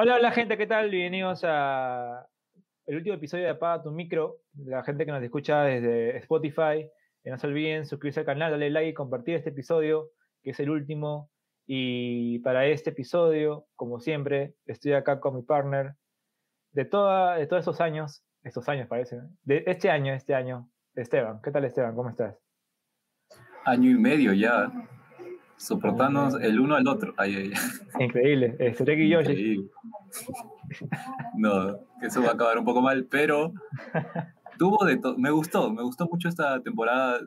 Hola, hola gente, ¿qué tal? Bienvenidos a el último episodio de Apaga tu micro. La gente que nos escucha desde Spotify, no se olviden suscribirse al canal, darle like y compartir este episodio, que es el último. Y para este episodio, como siempre, estoy acá con mi partner de, toda, de todos esos años, estos años parece, de este año, este año, Esteban. ¿Qué tal Esteban? ¿Cómo estás? Año y medio ya soportarnos el uno al otro. Ay, ay, Increíble, este y Yoshi. No, eso va a acabar un poco mal, pero tuvo de todo. Me gustó, me gustó mucho esta temporada.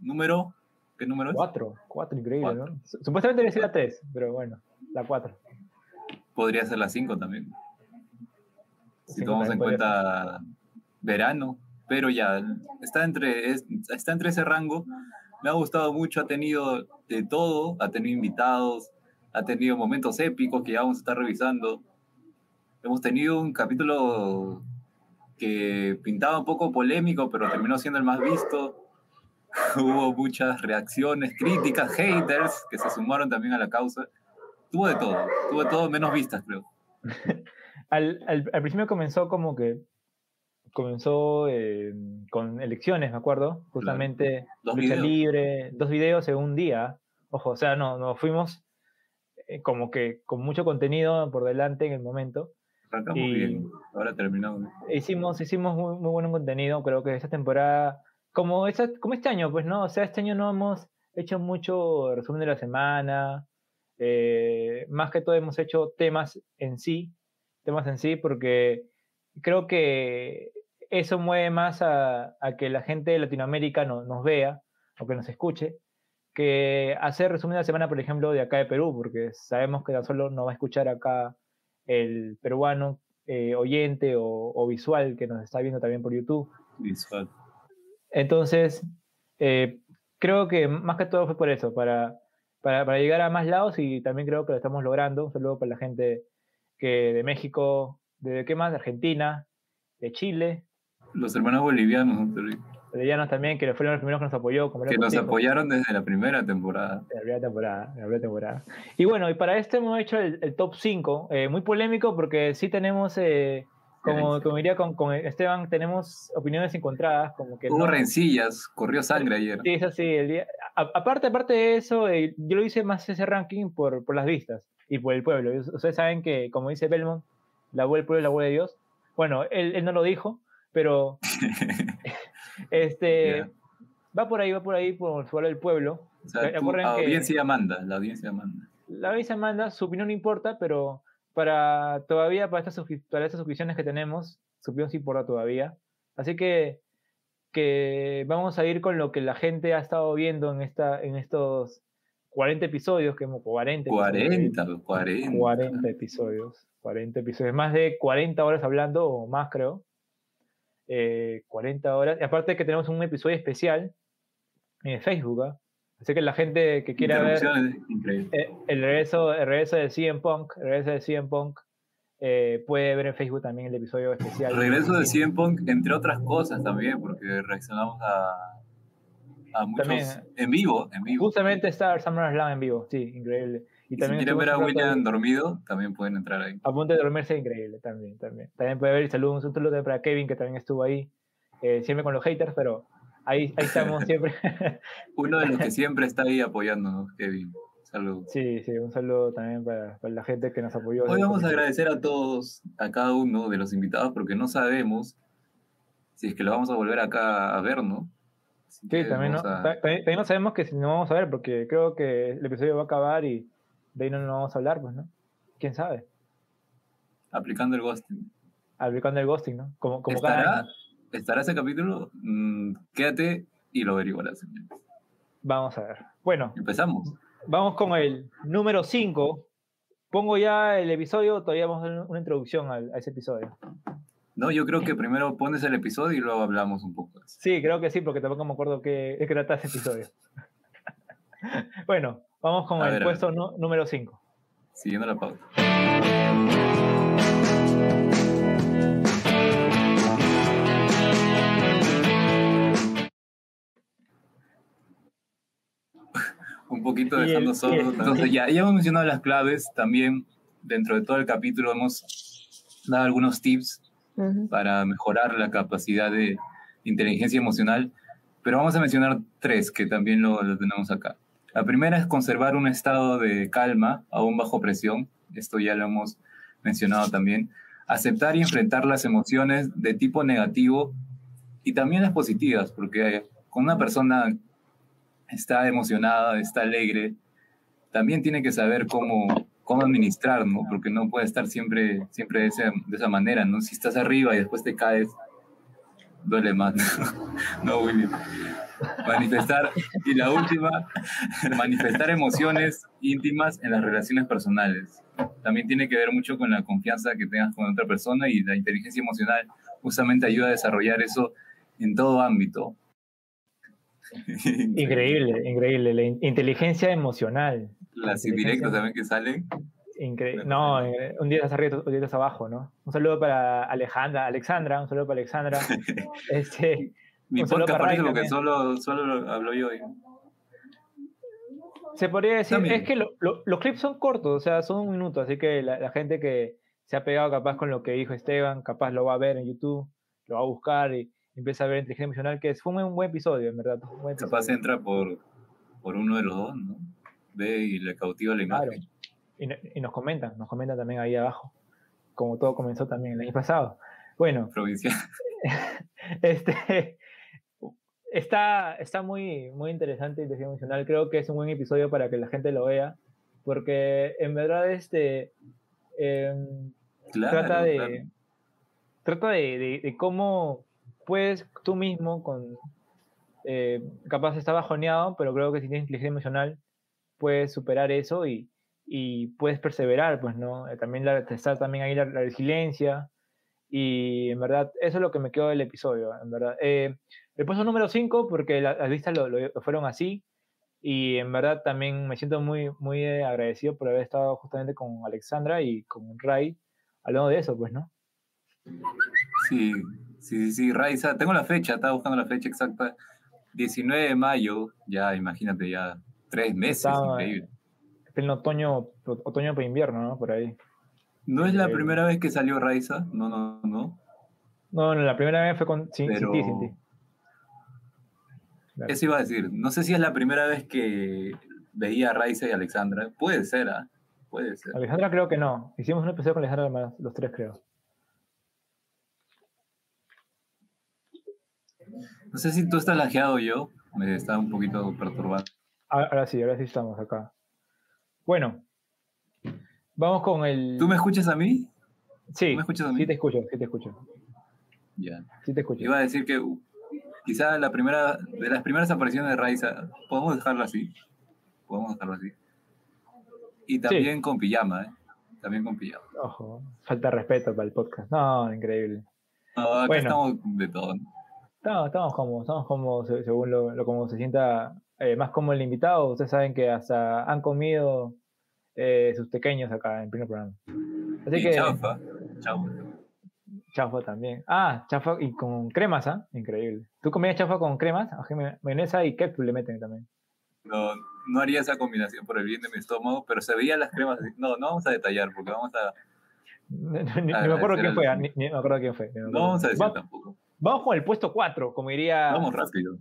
Número, ¿qué número es? Cuatro, cuatro, increíble, ¿no? Supuestamente decía la tres, pero bueno, la cuatro. Podría ser la cinco también. Si tomamos en cuenta verano, pero ya está entre, está entre ese rango me ha gustado mucho, ha tenido de todo, ha tenido invitados, ha tenido momentos épicos que ya vamos a estar revisando. Hemos tenido un capítulo que pintaba un poco polémico, pero terminó siendo el más visto. Hubo muchas reacciones, críticas, haters que se sumaron también a la causa. Tuvo de todo, tuvo de todo menos vistas, creo. al, al principio comenzó como que comenzó eh, con elecciones, me acuerdo, justamente dos lucha libre, dos videos en un día. Ojo, o sea, no, nos fuimos eh, como que con mucho contenido por delante en el momento. Arrancamos bien, ahora terminamos. Hicimos, hicimos muy, muy buen contenido, creo que esta temporada, como, esa, como este año, pues no, o sea, este año no hemos hecho mucho resumen de la semana, eh, más que todo hemos hecho temas en sí, temas en sí, porque creo que eso mueve más a, que la gente de Latinoamérica nos vea o que nos escuche, que hacer resumen de la semana, por ejemplo, de acá de Perú, porque sabemos que tan solo no va a escuchar acá el peruano eh, oyente o, visual que nos está viendo también por YouTube. Visual. Entonces, eh, creo que más que todo fue por eso, para, para, llegar a más lados y también creo que lo estamos logrando. Un saludo para la gente que de México, de qué más, de Argentina, de Chile, los hermanos bolivianos. Bolivianos también, que fueron los primeros que nos apoyó. que nos apoyaron desde la primera temporada. la primera temporada, la primera temporada. Y bueno, y para este hemos hecho el, top 5, eh, muy polémico porque sí tenemos, eh, como, como diría con, con, Esteban, tenemos opiniones encontradas. Como que Hubo rencillas, corrió sangre ayer. Sí, es así. El día, aparte, aparte de eso, eh, yo lo hice más ese ranking por, por las vistas y por el pueblo. Ustedes saben que, como dice Belmont, la abuela del pueblo es la abuela de Dios. Bueno, él, él no lo dijo, pero este, va por ahí, va por ahí, por fuera del pueblo. la audiencia manda, la audiencia manda. La audiencia manda, su opinión no importa, pero para todavía, para estas, para estas suscripciones que tenemos, su opinión sí importa todavía. Así que, que vamos a ir con lo que la gente ha estado viendo en, esta, en estos 40 episodios, que 40, 40, 40. 40 episodios, 40 episodios, más de 40 horas hablando o más creo. 40 eh, horas. Y aparte que tenemos un episodio especial en Facebook, ¿ah? Así que la gente que quiera ver eh, el, regreso, el regreso de CM Punk, el regreso de CM Punk, eh, puede ver en Facebook también el episodio especial. El regreso de CM Punk, entre otras cosas también, porque reaccionamos a, a muchos en vivo, en vivo. Justamente está SummerSlam en vivo, sí, increíble. Y, también si quieren ver a William dormido, también pueden entrar ahí. A punto de dormirse, increíble también. También, también puede ver y saludos, un saludo para Kevin, que también estuvo ahí, eh, siempre con los haters, pero ahí, ahí estamos siempre. Uno de los que siempre está ahí apoyándonos, Kevin. Saludos. Sí, sí, un saludo también para, para la gente que nos apoyó. Hoy vamos a agradecer a todos, a cada uno de los invitados, porque no sabemos si es que lo vamos a volver acá a ver, ¿no? sí, también no, también no sabemos que si no vamos a ver, porque creo que el episodio va a acabar y de ahí no nos vamos a hablar, pues, ¿no? ¿Quién sabe? Aplicando el ghosting. Aplicando el ghosting, ¿no? Como, como ¿Estará, ¿Estará ese capítulo? Mm, quédate y lo averiguarás. Vamos a ver. Bueno. Empezamos. Vamos con el número 5. Pongo ya el episodio, todavía vamos a dar una introducción a, ese episodio. No, yo creo que primero pones el episodio y luego hablamos un poco. Sí, creo que sí, porque tampoco me acuerdo qué, qué trata ese episodio. bueno, Vamos con el puesto número 5. Siguiendo la pauta. Un poquito dejando solo. Entonces, ya, ya hemos mencionado las claves también. dentro de todo el capítulo hemos dado algunos tips para mejorar la capacidad de inteligencia emocional, pero vamos a mencionar tres que también lo, lo tenemos acá. La primera es conservar un estado de calma aún bajo presión, esto ya lo hemos mencionado también. Aceptar y enfrentar las emociones de tipo negativo y también las positivas, porque con una persona está emocionada, está alegre, también tiene que saber cómo, cómo administrar, ¿no? Porque no puede estar siempre, siempre de, de esa manera, ¿no? Si estás arriba y después te caes, duele más. no, William. Manifestar, y la última, manifestar emociones íntimas en las relaciones personales. También tiene que ver mucho con la confianza que tengas con otra persona y la inteligencia emocional justamente ayuda a desarrollar eso en todo ámbito. increíble, increíble. La inteligencia emocional. Las indirectas también que salen. Increíble. No, eh, un día estás arriba, un día estás abajo, ¿no? Un saludo para Alejandra, Alexandra, un saludo para Alexandra. este, Mi podcast parece lo que solo, solo hablo yo. Se podría decir, es que los clips son cortos, o sea, son un minuto, así que la, gente que se ha pegado capaz con lo que dijo Esteban, capaz lo va a ver en YouTube, lo va a buscar y empieza a ver inteligencia emocional, que fue un buen episodio, en verdad. Capaz entra por, por uno de los dos, ¿no? Ve y le cautiva la imagen. Y, y, nos comentan, nos comentan también ahí abajo, como todo comenzó también el año pasado. Bueno. Provincial. este, está, está muy, muy interesante y emocional. Creo que es un buen episodio para que la gente lo vea, porque en verdad este em, trata de trata de, de, cómo puedes tú mismo con eh, capaz está bajoneado, pero creo que si tienes inteligencia emocional puedes superar eso y, y puedes perseverar, pues, ¿no? Eh, también la, está también ahí la, resiliencia y en verdad eso es lo que me quedó del episodio, en verdad. Eh, le puesto número 5 porque las vistas lo, fueron así y en verdad también me siento muy, muy agradecido por haber estado justamente con Alexandra y con Ray hablando de eso, pues, ¿no? Sí, sí, sí, Ray, tengo la fecha, estaba buscando la fecha exacta, 19 de mayo, ya imagínate, ya tres meses, increíble. En otoño, otoño para invierno, ¿no? Por ahí. ¿No es la primera vez que salió Raiza? No, no, no. No, no, la primera vez fue con Cinti, Cinti. Eso iba a decir. No sé si es la primera vez que veía a Raiza y Alexandra. Puede ser, ¿ah? Puede ser. Alexandra creo que no. Hicimos un episodio con Alexandra los tres, creo. No sé si tú estás lajeado yo. Me está un poquito perturbado. Ahora sí, ahora sí estamos acá. Bueno, vamos con el. ¿Tú me escuchas a mí? Sí, me escuchas a mí? sí te escucho, sí te escucho. Ya. Sí te escucho. Iba a decir que quizá la primera, de las primeras apariciones de Raiza, podemos dejarlo así. Podemos dejarlo así. Y también con pijama, ¿eh? También con pijama. Ojo, falta respeto para el podcast. No, increíble. No, bueno, estamos de todo. ¿no? Estamos, cómodos, estamos cómodos según lo, lo como se sienta eh, más como el invitado. Ustedes saben que hasta han comido eh, sus pequeños acá en primer programa. Así y que. Chafa, chafa. Chafa también. Ah, chafa y con cremas, ¿ah? Increíble. ¿Tú comías chafa con cremas? Mayonesa y ketchup le meten también. No, no haría esa combinación por el bien de mi estómago, pero se veían las cremas. No, no vamos a detallar porque vamos a. ni, me acuerdo quién fue, ni, me acuerdo quién fue. No vamos a decir tampoco. Vamos con el puesto 4, como diría. Vamos rápido.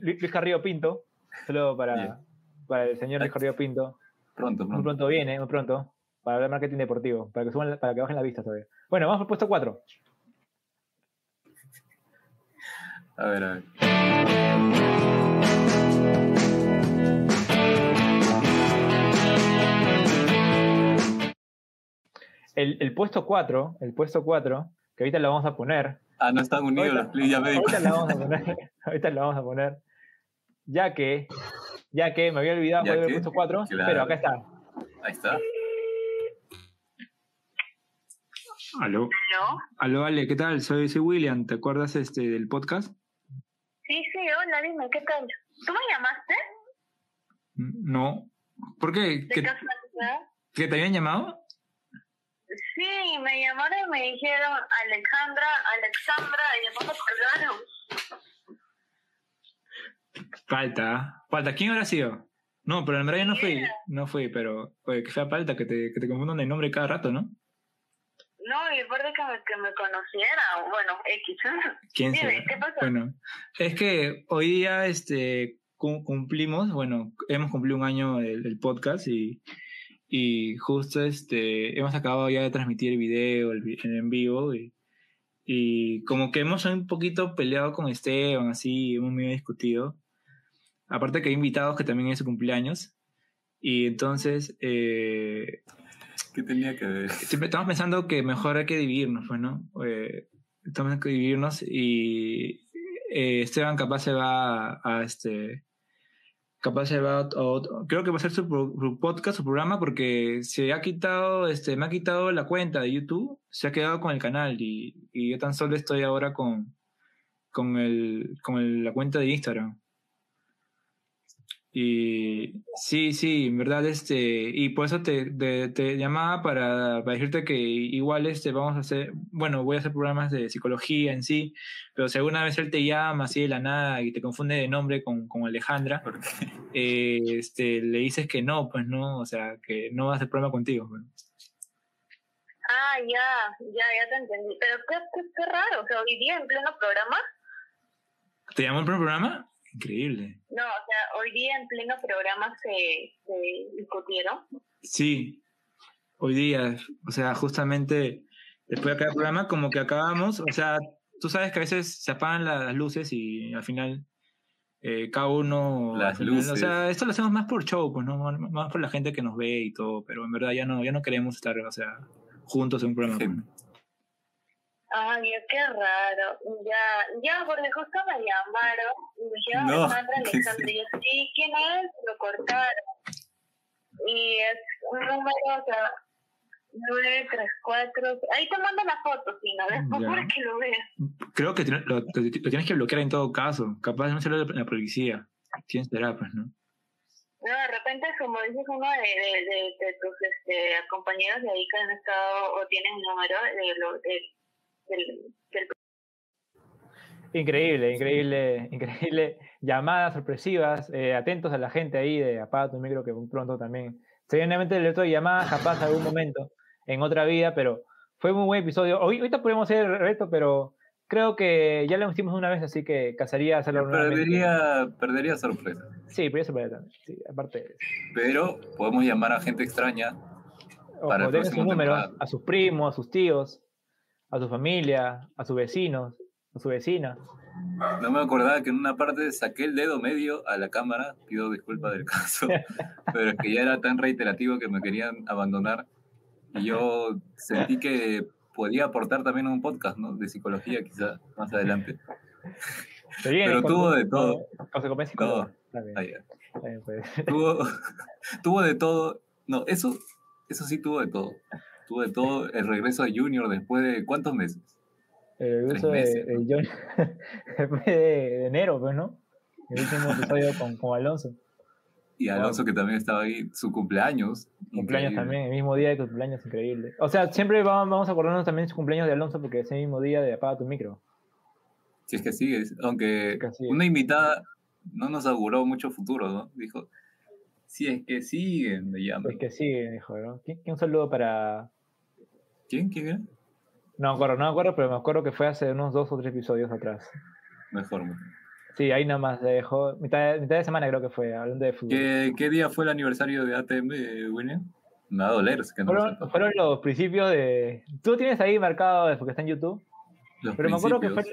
Luis Carrillo Pinto. Solo para, para el señor Luis Carrillo Pinto. Pronto, pronto. Muy pronto viene, muy pronto. Para hablar de marketing deportivo. Para que, suban, para que bajen la vista todavía. Bueno, vamos al puesto 4. A ver, a ver. El, el, puesto 4, el puesto 4, que ahorita lo vamos a poner, Ah, no están unidos los clips, ya me ahorita, lo vamos a poner, ahorita lo vamos a poner. Ya que, ya que me había olvidado de haber puesto 4, pero acá está. Ahí está. Aló. ¿Aló? Aló, Ale, ¿qué tal? Soy, soy William, ¿te acuerdas este, del podcast? Sí, sí, hola, dime, ¿qué tal? ¿Tú me llamaste? No. ¿Por qué? ¿Que, ¿Que te habían llamado? Sí, me llamaron y me dijeron Alejandra, Alexandra me colgaron. Falta, falta. ¿Quién habrá sido? No, pero en verdad yo no fui, no fui, pero oye, que fea falta que te, que te confundan el nombre cada rato, ¿no? No, y aparte que me, que me conociera, bueno, X. ¿Quién Dime, ¿qué pasó? Bueno, es que hoy día este, cu- cumplimos, bueno, hemos cumplido un año del, del podcast y, y justo este, hemos acabado ya de transmitir el video el, vi- en vivo y, y como que hemos un poquito peleado con Esteban, así, hemos medio discutido. Aparte que hay invitados que también es su cumpleaños. Y entonces, eh, ¿Qué tenía que ver? siempre estamos pensando que mejor hay que dividirnos, pues, ¿no? Eh, estamos que dividirnos y eh, Esteban capaz se va a, a este capaz se va a otro- creo que va a ser su, su podcast su programa porque se ha quitado este me ha quitado la cuenta de YouTube se ha quedado con el canal y, y yo tan solo estoy ahora con con el con la cuenta de Instagram y sí, sí, en verdad, este, y por eso te, te, te llamaba para, para decirte que igual este, vamos a hacer, bueno, voy a hacer programas de psicología en sí, pero si alguna vez él te llama así de la nada y te confunde de nombre con, con Alejandra, eh, este, le dices que no, pues no, o sea, que no va a hacer programa contigo. pues. Ah, ya, ya, ya te entendí. Pero qué, qué, qué raro, o sea, hoy día en pleno programa, ¿Te llamó el primer programa? Increíble. no, o sea, hoy día en pleno programa se, se discutieron. Sí, hoy día, o sea, justamente después de cada programa, como que acabamos, o sea, tú sabes que a veces se apagan la- las luces y al final eh, cada uno... Las final- O luces. sea, esto lo hacemos más por show, pues, ¿no? Más- por la gente que nos ve y todo, pero en verdad ya no, ya no queremos estar, o sea, juntos en un programa. pues. Ay, qué raro. Ya, ya, porque justo me llamaron y me dijeron No, Alejandra, ¿qué es Alejandra. Y yo, sí, ¿quién es? Lo cortaron. Y es un número, o sea, 934. Ahí te mando la foto, si no, después Ya. para que lo veas. Creo que lo, lo- lo tienes que bloquear en todo caso, capaz de no ser la, la policía. Tienes será, pues, ¿no? No, de repente, como dices, uno de, de, de, de tus este, compañeros de ahí que han estado o tienen número de lo, de, del, del Increíble, increíble, increíble. Llamadas sorpresivas, eh, atentos a la gente ahí de apaga tu micro que muy pronto también. Seguramente otro de llamadas capaz algún momento en otra vida, pero fue un muy buen episodio. Hoy, ahorita podemos hacer el reto, pero creo que ya lo hicimos una vez, así que casaría hacerlo nuevamente. perdería, perdería sorpresa. Sí, pero eso puede también. Sí, aparte de eso. Pero podemos llamar a gente extraña. O Para el próximo números temporada. a sus primos, a sus tíos, a su familia, a sus vecinos, a su vecina. No me acordaba que en una parte saqué el dedo medio a la cámara. Pido disculpas del caso. pero es que ya era tan reiterativo que me querían abandonar. Y yo sentí que podía aportar también a un podcast, ¿no? De psicología, quizá más adelante. Pero tuvo tu- de todo. Todo. Pues. tuvo, tuvo de todo. No, eso, eso sí tuvo de todo. Tuvo de todo el regreso de Junior después de cuántos meses. El uso de, meses, de ¿no? Johnny después de, enero, pues, ¿no? El último episodio con, con Alonso. Y Alonso, que también estaba ahí, su cumpleaños. Cumpleaños increíble. también, el mismo día de tu cumpleaños, increíble. O sea, siempre vamos, vamos a acordarnos también de su cumpleaños de Alonso porque es el mismo día de apaga tu micro. Si es que sigue, aunque Si es que sigue. una invitada no nos auguró mucho futuro, ¿no? Dijo, si es que siguen, me llaman. Es que sigue, dijo, ¿no? ¿Quién- quién Un saludo para. ¿Quién? ¿Quién era? No me acuerdo, no me acuerdo, pero me acuerdo que fue hace unos dos o tres episodios atrás. Mejor. Sí, ahí nada más dejó. Mitad de, mitad de semana creo que fue, hablando de fútbol. ¿Qué, qué día fue el aniversario de ATM, eh, William? Me va a doler. es que no lo Fueron, sepa. fueron los principios de. Tú tienes ahí marcado porque está en YouTube. Los Pero me acuerdo que fue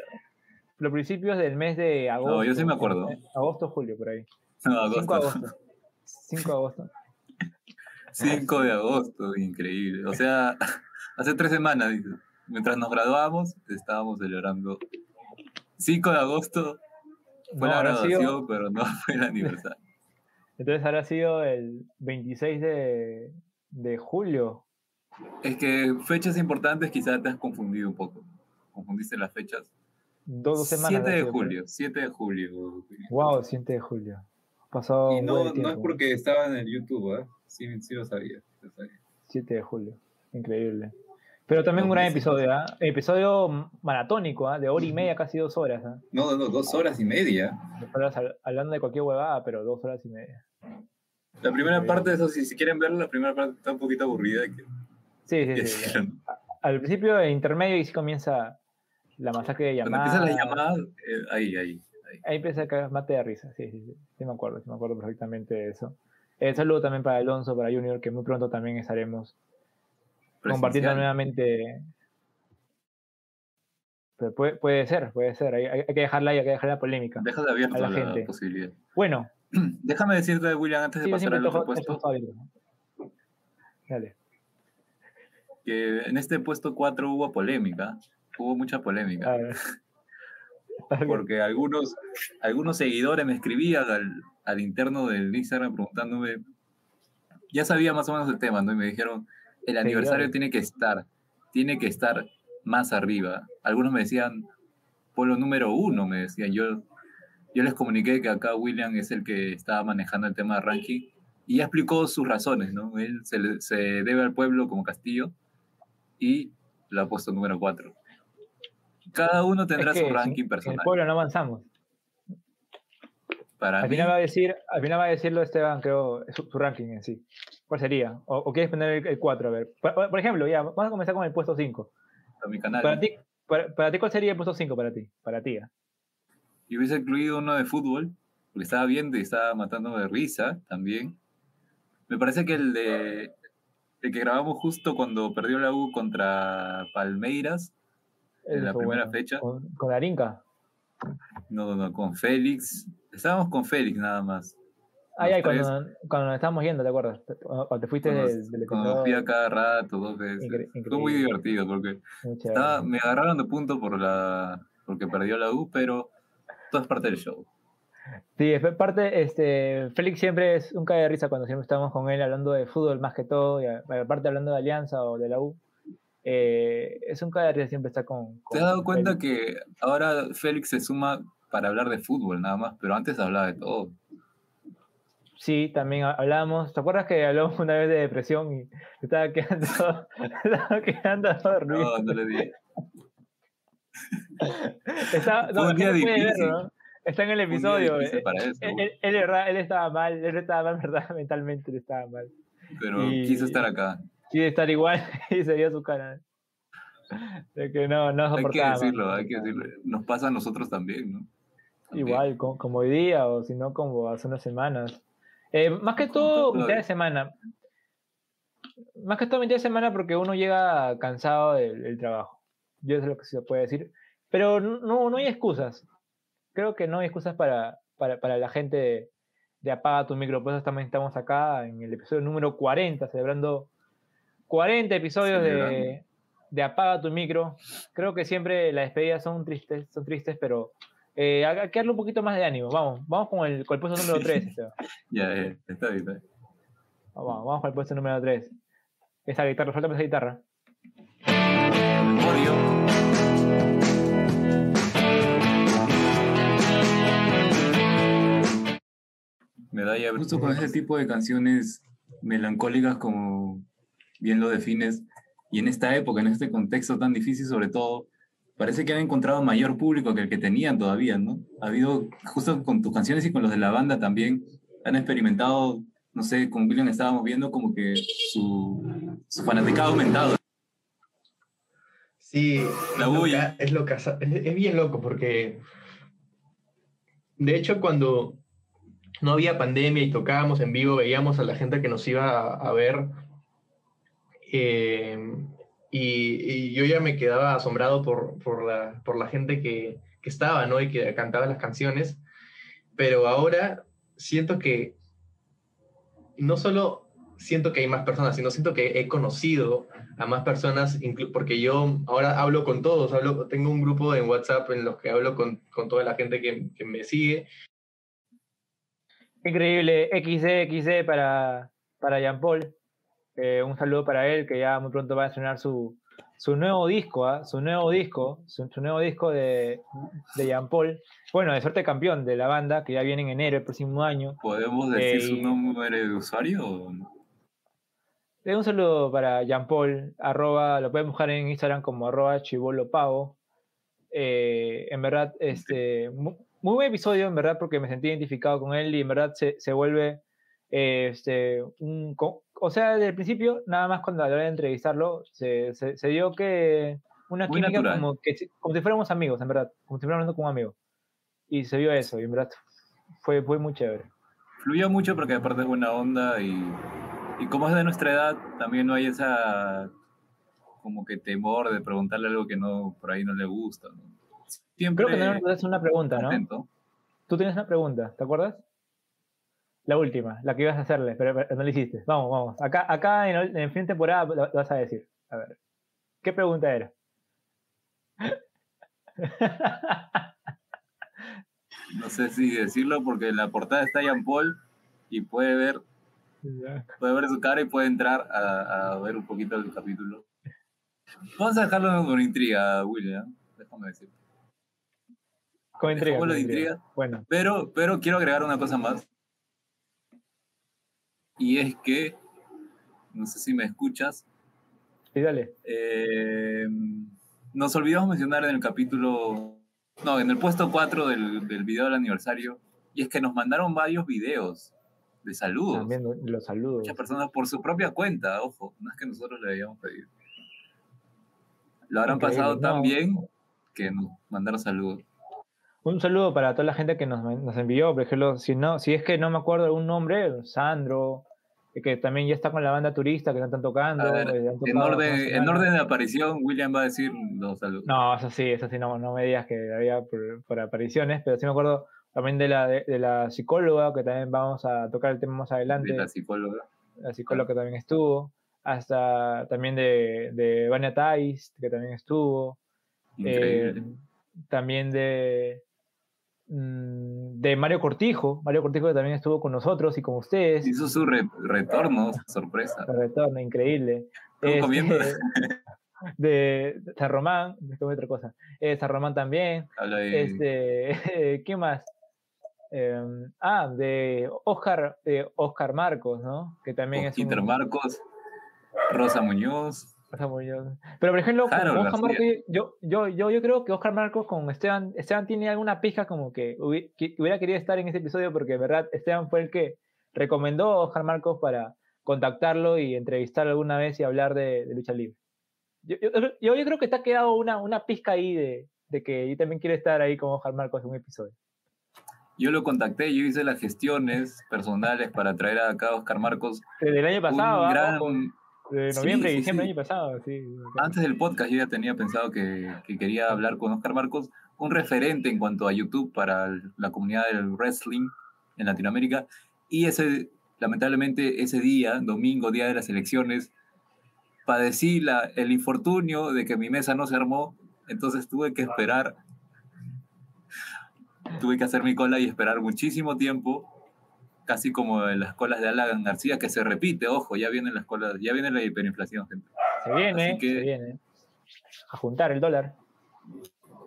los principios del mes de agosto. yo sí me acuerdo. Agosto, julio, por ahí. No, 5 de agosto. agosto. 5 de agosto. 5 de agosto, increíble. O sea, hace tres semanas, dice. Mientras nos graduamos, estábamos celebrando. 5 de agosto fue No, la habrá sido- graduación, pero no fue el aniversario. Entonces habrá sido el 26 de, de julio. Es que fechas importantes quizás te has confundido un poco. Confundiste las fechas. Dos, semanas. 7 habrá de sido, julio, 7 de julio. Wow, 7 de julio. Pasó Y no, no es porque estaba en el YouTube, ¿eh? Sí, sí lo sabía. lo sabía. 7 de julio. Increíble. Pero también un gran meses. episodio, ¿ah? Episodio maratónico, ¿ah? De hora y media, casi dos horas, ¿ah? No, no, dos horas y media. Dos horas hab- hablando de cualquier huevada, pero dos horas y media. La primera parte, de eso, si, si quieren verlo, la primera parte está un poquito aburrida. sí, sí, sí. Al principio, el intermedio, y sí comienza la masacre de llamadas. Cuando empieza la llamada, eh, ahí, ahí, ahí. Empieza a mate de risa, sí, sí, sí. Sí me acuerdo, sí me acuerdo perfectamente de eso. Eh, saludo también para Alonso, para Junior, que muy pronto también estaremos compartiendo nuevamente. Pero puede, puede ser, puede ser. Hay, hay, que dejarla ahí, hay que dejar la polémica. Deja de abierto a la, la gente. posibilidad. Bueno. Déjame decirte, William, antes de pasar al otro puesto. Dale. Que en este puesto 4 hubo polémica. Hubo mucha polémica. Porque algunos, algunos seguidores me escribían al, al interno del Instagram preguntándome, ya sabía más o menos el tema, ¿no? Y me dijeron, el aniversario tiene que estar, tiene que estar más arriba. Algunos me decían, lo número uno, me decían. Yo, yo les comuniqué que acá William es el que estaba manejando el tema de ranking y ya explicó sus razones, ¿no? Él se, se debe al pueblo como Castillo y lo ha puesto número cuatro. Cada uno tendrá su ranking personal. el pueblo no avanzamos al, final va a decir, al final va a decirlo Esteban, creo, su, su ranking en sí. ¿Cuál sería? ¿O, quieres poner el, 4? A ver. Por, ejemplo, ya, vamos a comenzar con el puesto 5. mi canal. Para ti, para, ti, ¿cuál sería el puesto 5 para ti? Para ti. Yo hubiese incluido uno de fútbol, porque estaba viendo y estaba matando de risa también. Me parece que el de el que grabamos justo cuando perdió la U contra Palmeiras, en la primera fecha. ¿Con, con Arinca? No, no, no, con Félix. Estábamos con Félix nada más. Ah, ya, cuando, cuando nos estábamos yendo, ¿te acuerdas? Cuando te fuiste del, del Cuando fui a cada rato, dos veces. Fue muy divertido porque estaba, me agarraron de punto por la, porque perdió la U, pero todo es parte del show. Sí, es parte, este, Félix siempre es un cae de risa cuando siempre estamos con él hablando de fútbol más que todo, y aparte hablando de Alianza o de la U. Eh, es un cae de risa siempre está con... con ¿Te has dado cuenta que ahora Félix se suma para hablar de fútbol nada más, pero antes hablaba de todo. Sí, también hablábamos. ¿Te acuerdas que hablamos una vez de depresión y estaba quedando, estaba quedando dormido? No, no le dije. Está, no, no verlo, Está en el episodio. Él, él, él, él, estaba mal, él estaba mal, ¿verdad? Mentalmente él estaba mal. Pero y, quiso estar acá. Quiso estar igual y sería su cara. De que no, no. Hay que decirlo, hay que decirlo. Nos pasa a nosotros también, ¿no? Igual, como, hoy día, o si no, como hace unas semanas. Eh, más que todo, mitad de semana. Más que todo, mitad de semana, porque uno llega cansado del, trabajo. Yo sé lo que se puede decir. Pero no, no hay excusas. Creo que no hay excusas para, para, para la gente de, Apaga tu micro. Por eso también estamos acá en el episodio número 40, celebrando 40 episodios de, de Apaga tu micro. Creo que siempre las despedidas son tristes, son tristes, pero eh, hay que darle un poquito más de ánimo. Vamos, vamos con el, con el puesto número 3. ya, eh, está bien. Vamos, vamos con el puesto número 3. Esa guitarra, suéltame esa guitarra. Medalla, justo con ese tipo de canciones melancólicas como bien lo defines, y en esta época, en este contexto tan difícil sobre todo, parece que han encontrado mayor público que el que tenían todavía, ¿no? Ha habido, justo con tus canciones y con los de la banda también, han experimentado, no sé, con William estábamos viendo como que su, su fanaticado ha aumentado. Sí, la bulla. Es, loca, es, es bien loco porque, de hecho, cuando no había pandemia y tocábamos en vivo, veíamos a la gente que nos iba a, a ver. Eh, y, yo ya me quedaba asombrado por, por, la, por la gente que, que, estaba, ¿no? Y que cantaba las canciones. Pero ahora siento que no solo siento que hay más personas, sino siento que he conocido a más personas, porque yo ahora hablo con todos, hablo, tengo un grupo en WhatsApp en los que hablo con, con toda la gente que, que me sigue. Increíble, XD, XD para, para Jean Paul. Eh, un saludo para él, que ya muy pronto va a estrenar su, su nuevo disco, ¿ah? su nuevo disco, su, nuevo disco de, de, Jean Paul. Bueno, de suerte campeón de la banda, que ya viene en enero el próximo año. ¿Podemos decir su eh, nombre de usuario? un saludo para Jean Paul, arroba, lo pueden buscar en Instagram como arroba chivolopavo. Eh, en verdad, este, muy, buen episodio, en verdad, porque me sentí identificado con él y en verdad se, se vuelve este, un, o sea, desde el principio, nada más cuando a la hora de entrevistarlo, se, se, dio que una química como, que, como si fuéramos amigos, en verdad, como si fuéramos hablando con un amigo. Y se vio eso, y en verdad fue, fue muy chévere. Fluyó mucho porque aparte es buena onda y, y como es de nuestra edad, también no hay esa como que temor de preguntarle algo que no por ahí no le gusta. Creo que no hacer una pregunta, ¿no? Tú tienes una pregunta, ¿te acuerdas? La última, la que ibas a hacerle, pero, no la hiciste. Vamos, vamos. Acá, acá en, en fin temporada lo, vas a decir. A ver. ¿Qué pregunta era? No sé si decirlo porque en la portada está Jean Paul y puede ver, puede ver su cara y puede entrar a, a ver un poquito el capítulo. Vamos a dejarlo con intriga, William. Déjame decirte. Con intriga. Con intriga. Bueno. Pero, pero quiero agregar una cosa más. Y es que, no sé si me escuchas. Sí, dale. Eh, nos olvidamos mencionar en el capítulo, no, en el puesto 4 del, del video del aniversario, y es que nos mandaron varios videos de saludos. También los saludos. Muchas personas por su propia cuenta, ojo, no es que nosotros le habíamos pedido. Lo habrán pasado tan bien que nos mandaron saludos. Un saludo para toda la gente que nos, nos, envió, por ejemplo, si no, si es que no me acuerdo algún nombre, Sandro, que también ya está con la banda turista que no están tocando. Eh, en, orden, en orden de aparición, William va a decir saludos. No, eso sí, eso sí, no, no me digas que había por, apariciones, pero sí me acuerdo también de la, de, la psicóloga, que también vamos a tocar el tema más adelante. De la psicóloga. La psicóloga que también estuvo. Hasta también de, de Vania Tais, que también estuvo. Eh, también de, de Mario Cortijo, Mario Cortijo que también estuvo con nosotros y con ustedes. Hizo su retorno, sorpresa. retorno, increíble. Este, de San Román, otra cosa. Eh, San Román también. Este, ¿Qué más? Em, ah, de Oscar, de Oscar Marcos, ¿no? Que también es. Peter Marcos, Rosa Muñoz. Pero por ejemplo, Oscar Marcos, yo, yo, yo, yo creo que Oscar Marcos con Esteban, Esteban tiene alguna pija como que hubiera querido estar en este episodio porque, verdad, Esteban fue el que recomendó a Oscar Marcos para contactarlo y entrevistarlo alguna vez y hablar de, lucha libre. Yo, yo, yo, creo que te ha quedado una, una pizca ahí de, de que yo también quiero estar ahí con Oscar Marcos en un episodio. Yo lo contacté, yo hice las gestiones personales para traer acá a Oscar Marcos. Desde el año pasado, ¿ah? De noviembre y diciembre del año pasado. Antes del podcast yo ya tenía pensado que, que, quería hablar con Oscar Marcos, un referente en cuanto a YouTube para la comunidad del wrestling en Latinoamérica. Y ese, lamentablemente, ese día, domingo, día de las elecciones, padecí la, el infortunio de que mi mesa no se armó, entonces tuve que esperar, tuve que hacer mi cola y esperar muchísimo tiempo casi como en las colas de Alan García, que se repite, ojo, ya vienen las colas, ya viene la hiperinflación, gente. Se viene, se viene. A juntar el dólar.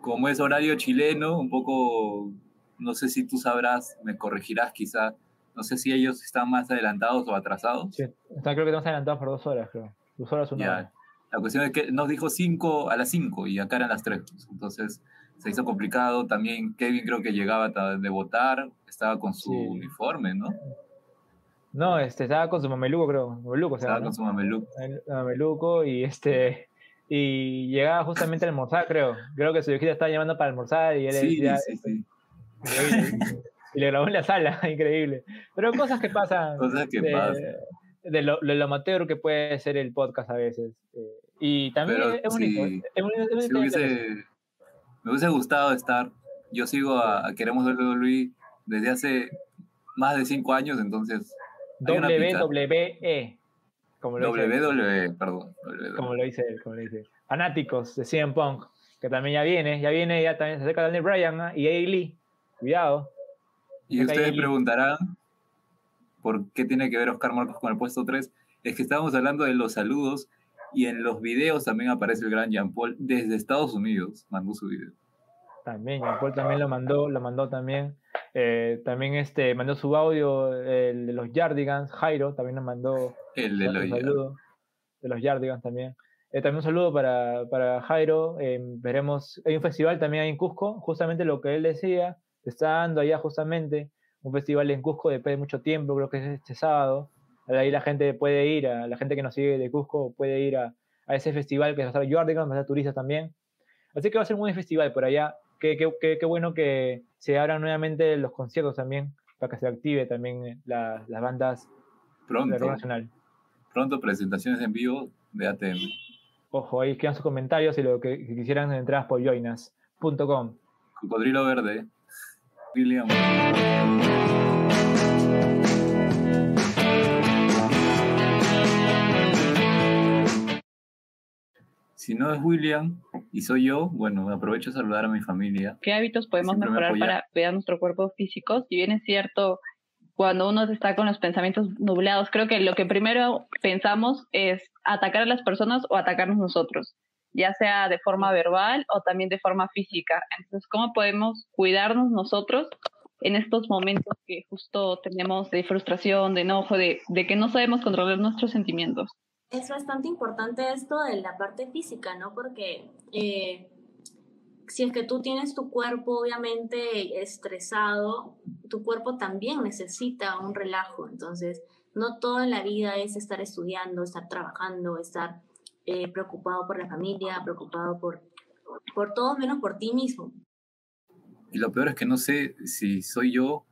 Como es horario chileno, un poco, no sé si tú sabrás, me corregirás quizá, no sé si ellos están más adelantados o atrasados. Sí, están, creo que estamos adelantados por dos horas, creo. Dos horas, una hora. La cuestión es que nos dijo cinco a las cinco y acá eran las tres. Entonces, se hizo complicado. También Kevin creo que llegaba de votar, estaba con su uniforme, ¿no? No, este, estaba con su mameluco, creo. Mameluco, estaba con su mameluco. Mameluco y este y llegaba justamente a almorzar, creo. Creo que su hijita estaba llamando para almorzar y él sí, sí, sí. Y le grabó en la sala, increíble. Pero cosas que pasan. Cosas que de, pasan. De lo, lo, amateur que puede ser el podcast a veces. Eh, y también es bonito. es bonito, me hubiese gustado estar. Yo sigo a, Queremos WWE desde hace más de cinco años, entonces. WWE. Como lo WWE, perdón. Como lo dice él, como lo dice. Fanáticos de CM Punk, que también ya viene, ya viene, ya también se acerca Daniel Bryan ¿ah? y A. Lee. Cuidado. Y ustedes preguntarán por qué tiene que ver Oscar Marcos con el puesto 3. Es que estábamos hablando de los saludos y en los videos también aparece el gran Jean Paul desde Estados Unidos, mandó su video. También, Jean Paul también lo mandó, lo mandó también. Eh, también este, mandó su audio, el de los Yardigans, Jairo también nos mandó el de los, saludo, de los Yardigans también. Eh, también un saludo para, para Jairo. Eh, veremos, hay un festival también ahí en Cusco, justamente lo que él decía, está dando allá justamente un festival en Cusco después de mucho tiempo, creo que es este sábado. Ahí la gente puede ir, a, la gente que nos sigue de Cusco puede ir a, a ese festival que va a estar Jordan, va a estar turistas también. Así que va a ser un buen festival por allá. Qué, qué, qué, qué bueno que se abran nuevamente los conciertos también, para que se active también la, las bandas Pronto, nacional. pronto presentaciones en vivo de ATM. Ojo, ahí quedan sus comentarios y lo que, que quisieran entradas por joinas.com. Cocodrilo Verde. William. Si no es William y soy yo, bueno, aprovecho a saludar a mi familia. ¿Qué hábitos podemos me mejorar para cuidar nuestro cuerpo físico? Si bien es cierto, cuando uno está con los pensamientos nublados, creo que lo que primero pensamos es atacar a las personas o atacarnos nosotros, ya sea de forma verbal o también de forma física. Entonces, ¿cómo podemos cuidarnos nosotros en estos momentos que justo tenemos de frustración, de enojo, de, de que no sabemos controlar nuestros sentimientos? Es bastante importante esto de la parte física, ¿no? Porque eh, si es que tú tienes tu cuerpo obviamente estresado, tu cuerpo también necesita un relajo. Entonces, no todo en la vida es estar estudiando, estar trabajando, estar eh, preocupado por la familia, preocupado por, por todo menos por ti mismo. Y lo peor es que no sé si soy yo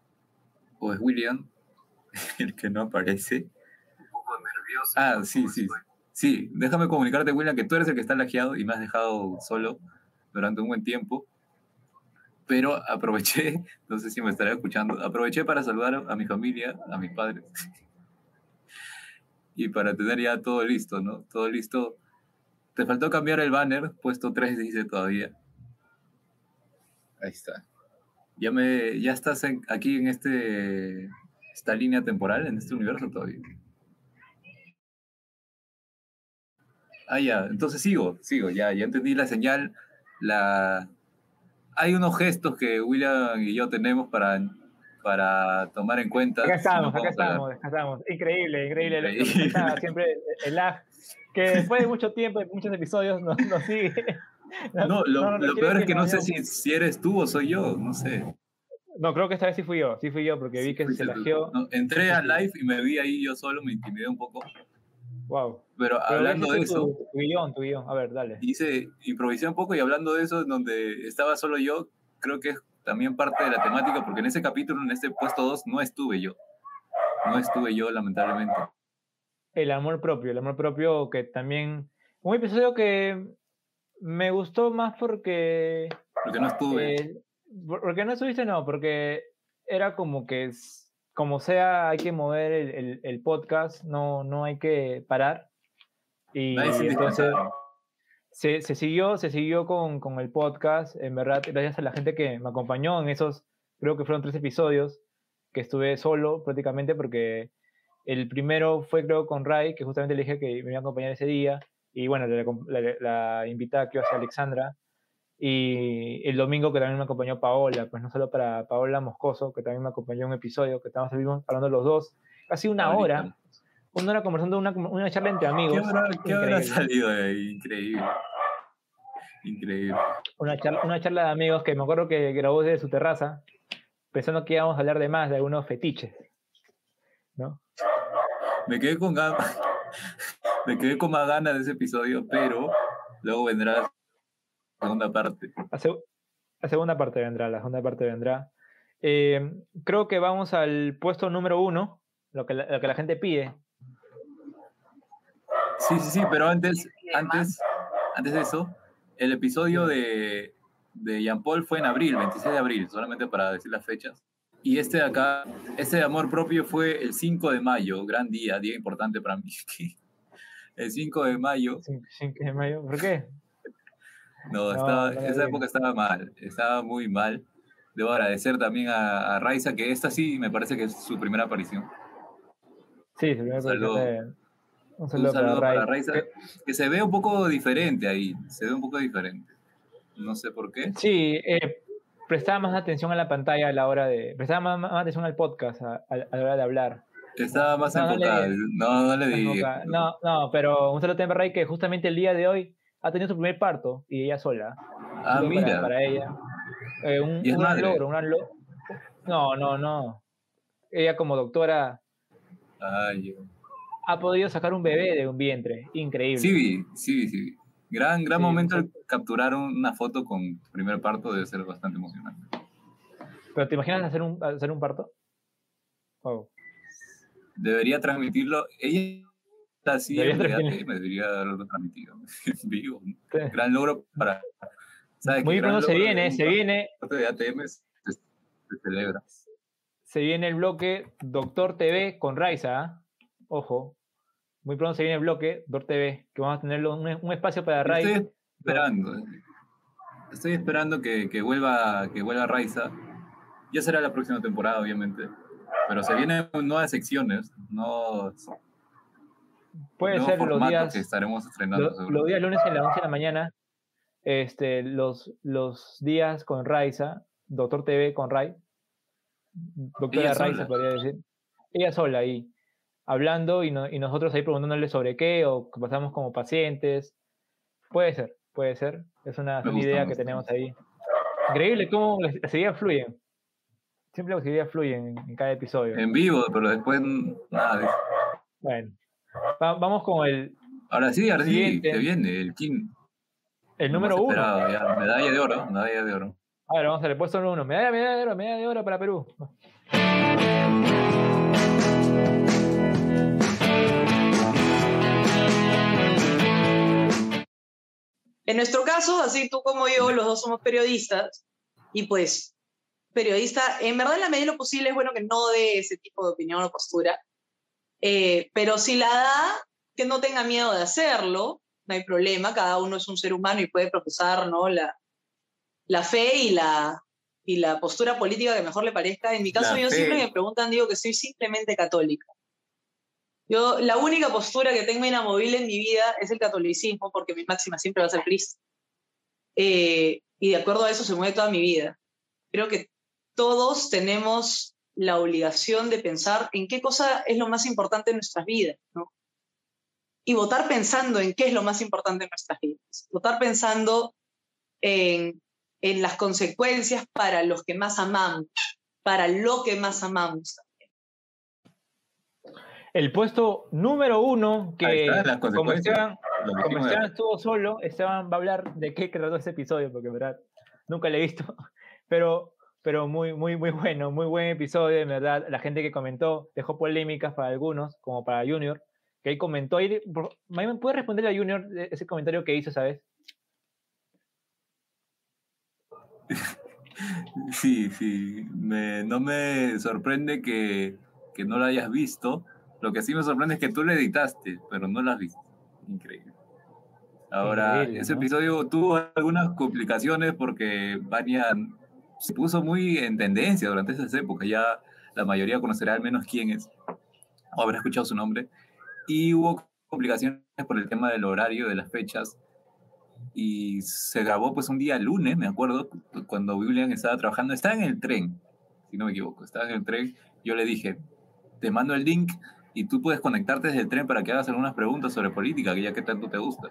o es William el que no aparece. Ah, sí, sí. Sí, déjame comunicarte, William, que tú eres el que está lajeado y me has dejado solo durante un buen tiempo. Pero aproveché, no sé si me estaré escuchando, aproveché para saludar a mi familia, a mis padres. y para tener ya todo listo, ¿no? Todo listo. Te faltó cambiar el banner, puesto 3 dice todavía. Ahí está. Ya me, ya estás en- aquí en este esta línea temporal, en este universo todavía. Ah, ya, entonces sigo, sigo, ya, ya entendí la señal. La... Hay unos gestos que William y yo tenemos para, para tomar en cuenta. Acá estamos, acá estamos, acá estamos. Increíble, increíble. lo que Increíble. siempre el- lag, que después de mucho tiempo, de muchos episodios, nos, nos sigue. No, lo, no, lo peor es que no sé si, si eres tú o soy yo, no sé. No, creo que esta vez sí fui yo, sí fui yo, porque vi que se lajeó. No, entré a live y me vi ahí yo solo, me intimidé un poco. Wow. Pero Pero hablando de ese es tu- eso, Tu, guion, tu guion. A ver, dale. hice, improvisé un poco y hablando de eso, donde estaba solo yo, creo que es también parte de la temática, porque en ese capítulo, en este puesto 2, no estuve yo. No estuve yo, lamentablemente. El amor propio, el amor propio que también... Un episodio que me gustó más porque... Porque no estuve. eh, por- porque no estuviste, no, porque era como que es- como sea hay que mover el, el- el podcast, no, no hay que parar. Y se entonces se siguió, se siguió con, con el podcast, en verdad, gracias a la gente que me acompañó en esos, creo que fueron tres episodios, que estuve solo prácticamente porque el primero fue creo con Ray, que justamente le dije que me iba a acompañar ese día, y bueno, la, la- la invitada que iba a ser Alexandra, y el domingo que también me acompañó Paola, pues no solo para Paola Moscoso, que también me acompañó en un episodio que estábamos hablando los dos, casi una Paolita. hora, una hora conversando, una, una charla entre amigos. ¿Qué habrá, qué habrá salido de ahí? Increíble. Increíble. una charla, una charla de amigos que me acuerdo que grabó desde su terraza, pensando que íbamos a hablar de más, de algunos fetiches. ¿no? Me quedé con ganas. Me quedé con más ganas de ese episodio, pero luego vendrá segunda parte. La, seg- la segunda parte vendrá, la segunda parte vendrá. Eh, creo que vamos al puesto número uno, lo que la, lo que la gente pide. Sí, sí, sí, pero antes, antes, antes de eso, el episodio de, de Jean Paul fue en abril, 26 de abril, solamente para decir las fechas. Y este de acá, este de amor propio fue el 5 de mayo, gran día, día importante para mí. El 5 de mayo, Cinco- cinco de mayo. ¿Por qué? No, No, estaba, no esa época estaba mal, estaba muy mal. Debo agradecer también a, a Raiza, que esta sí me parece que es su primera aparición. Sí, se me saludo. Un Un saludo, saludo para. Raiza, Que- que se ve un poco diferente ahí, se ve un poco diferente. No sé por qué. Sí, eh, prestaba más atención a la pantalla a la hora de. Prestaba más, más atención al podcast a, a- a la hora de hablar. Estaba más No, no le- enfocada. No, no le boca- No, no, pero un saludo también para Ray que justamente el día de hoy ha tenido su primer parto y ella sola. Ah, para- mira. Para, ella. Eh, un, Y es un gran madre. logro, un gran logro. No, no, no. ella como doctora Ay, ha podido sacar un bebé de un vientre. Increíble. sí, sí, sí. Gran, gran Sí, momento exacto. capturar una foto con tu primer parto debe ser bastante emocionante. ¿Pero te imaginas hacer un, hacer un parto? Oh. Debería transmitirlo. Ella así Debería en transmitirlo. ATM, debería haberlo transmitido en vivo. Sí. Gran logro para. ¿sabes Muy pronto se logro de viene, se viene, parte de ATM se, se celebra. se viene el bloque Doctor TV con Raiza. ¿ah? Ojo. Muy pronto se viene el bloque Doctor TV, que vamos a tener un, un espacio para Raiza. Estoy esperando. eh. Estoy esperando que, que vuelva que vuelva Raiza. Ya será la próxima temporada, obviamente. Pero se vienen nuevas secciones, no Puede ser los días, que estaremos estrenando. lo- los días lunes a las 11 de la mañana. Este, los, los días con Raiza, Doctor TV con Rai. Doctora Ella Raiza, sola. podría decir. Ella sola ahí, hablando y, no- y nosotros ahí preguntándole sobre qué o que pasamos como pacientes. Puede ser, puede ser. Es una, gusta, idea que tenemos ahí. Increíble cómo las, las ideas fluyen. Siempre las ideas fluyen en, en cada episodio. En vivo, pero después nada. Bueno, Va- vamos con el, Ahora sí, ahora sí, se viene el King. el número uno. esperado, ya, medalla de oro, medalla de oro. A ver, vamos a ver, puesto número uno. Medalla, medalla de oro, medalla de oro para Perú. En nuestro caso, así tú como yo, los dos somos periodistas, y pues, periodista, en verdad en la medida de lo posible es bueno que no dé ese tipo de opinión o postura, eh, pero si la da, que no tenga miedo de hacerlo, no hay problema, cada uno es un ser humano y puede profesar ¿no? la, la fe y la, y la postura política que mejor le parezca. En mi caso, La yo fe. siempre me preguntan, digo que soy simplemente católica. Yo, la única postura que tengo inamovible en mi vida es el catolicismo, porque mi máxima siempre va a ser Cristo. Eh, y de acuerdo a eso se mueve toda mi vida. Creo que todos tenemos la obligación de pensar en qué cosa es lo más importante en nuestras vidas, ¿no? Y votar pensando en qué es lo más importante en nuestras vidas. Votar pensando en, en las consecuencias para los que más amamos, para lo que más amamos. El puesto número uno, que como. Esteban, como Esteban estuvo solo, Esteban va a hablar de qué trató ese episodio, porque en verdad nunca lo he visto. Pero, pero muy, muy, muy bueno, muy buen episodio, en verdad. La gente que comentó dejó polémicas para algunos, como para Junior, que ahí comentó. Ahí, ¿Me puede responder a Junior ese comentario que hizo, sabes? Sí, sí. Me- no me sorprende que, que no lo hayas visto. Lo que sí me sorprende es que tú lo editaste, pero no lo has visto. Increíble. Ahora, Increíble, ese ¿no? episodio tuvo algunas complicaciones porque Vania se puso muy en tendencia durante esas épocas. Ya la mayoría conocerá al menos quién es, o habrá escuchado su nombre. Y hubo complicaciones por el tema del horario, de las fechas. Y se grabó pues un día lunes, me acuerdo, cu- cuando William estaba trabajando. Estaba en el tren, si no me equivoco. Estaba en el tren. Yo le dije, te mando el link y tú puedes conectarte desde el tren para que hagas algunas preguntas sobre política, que ya que tanto te gusta.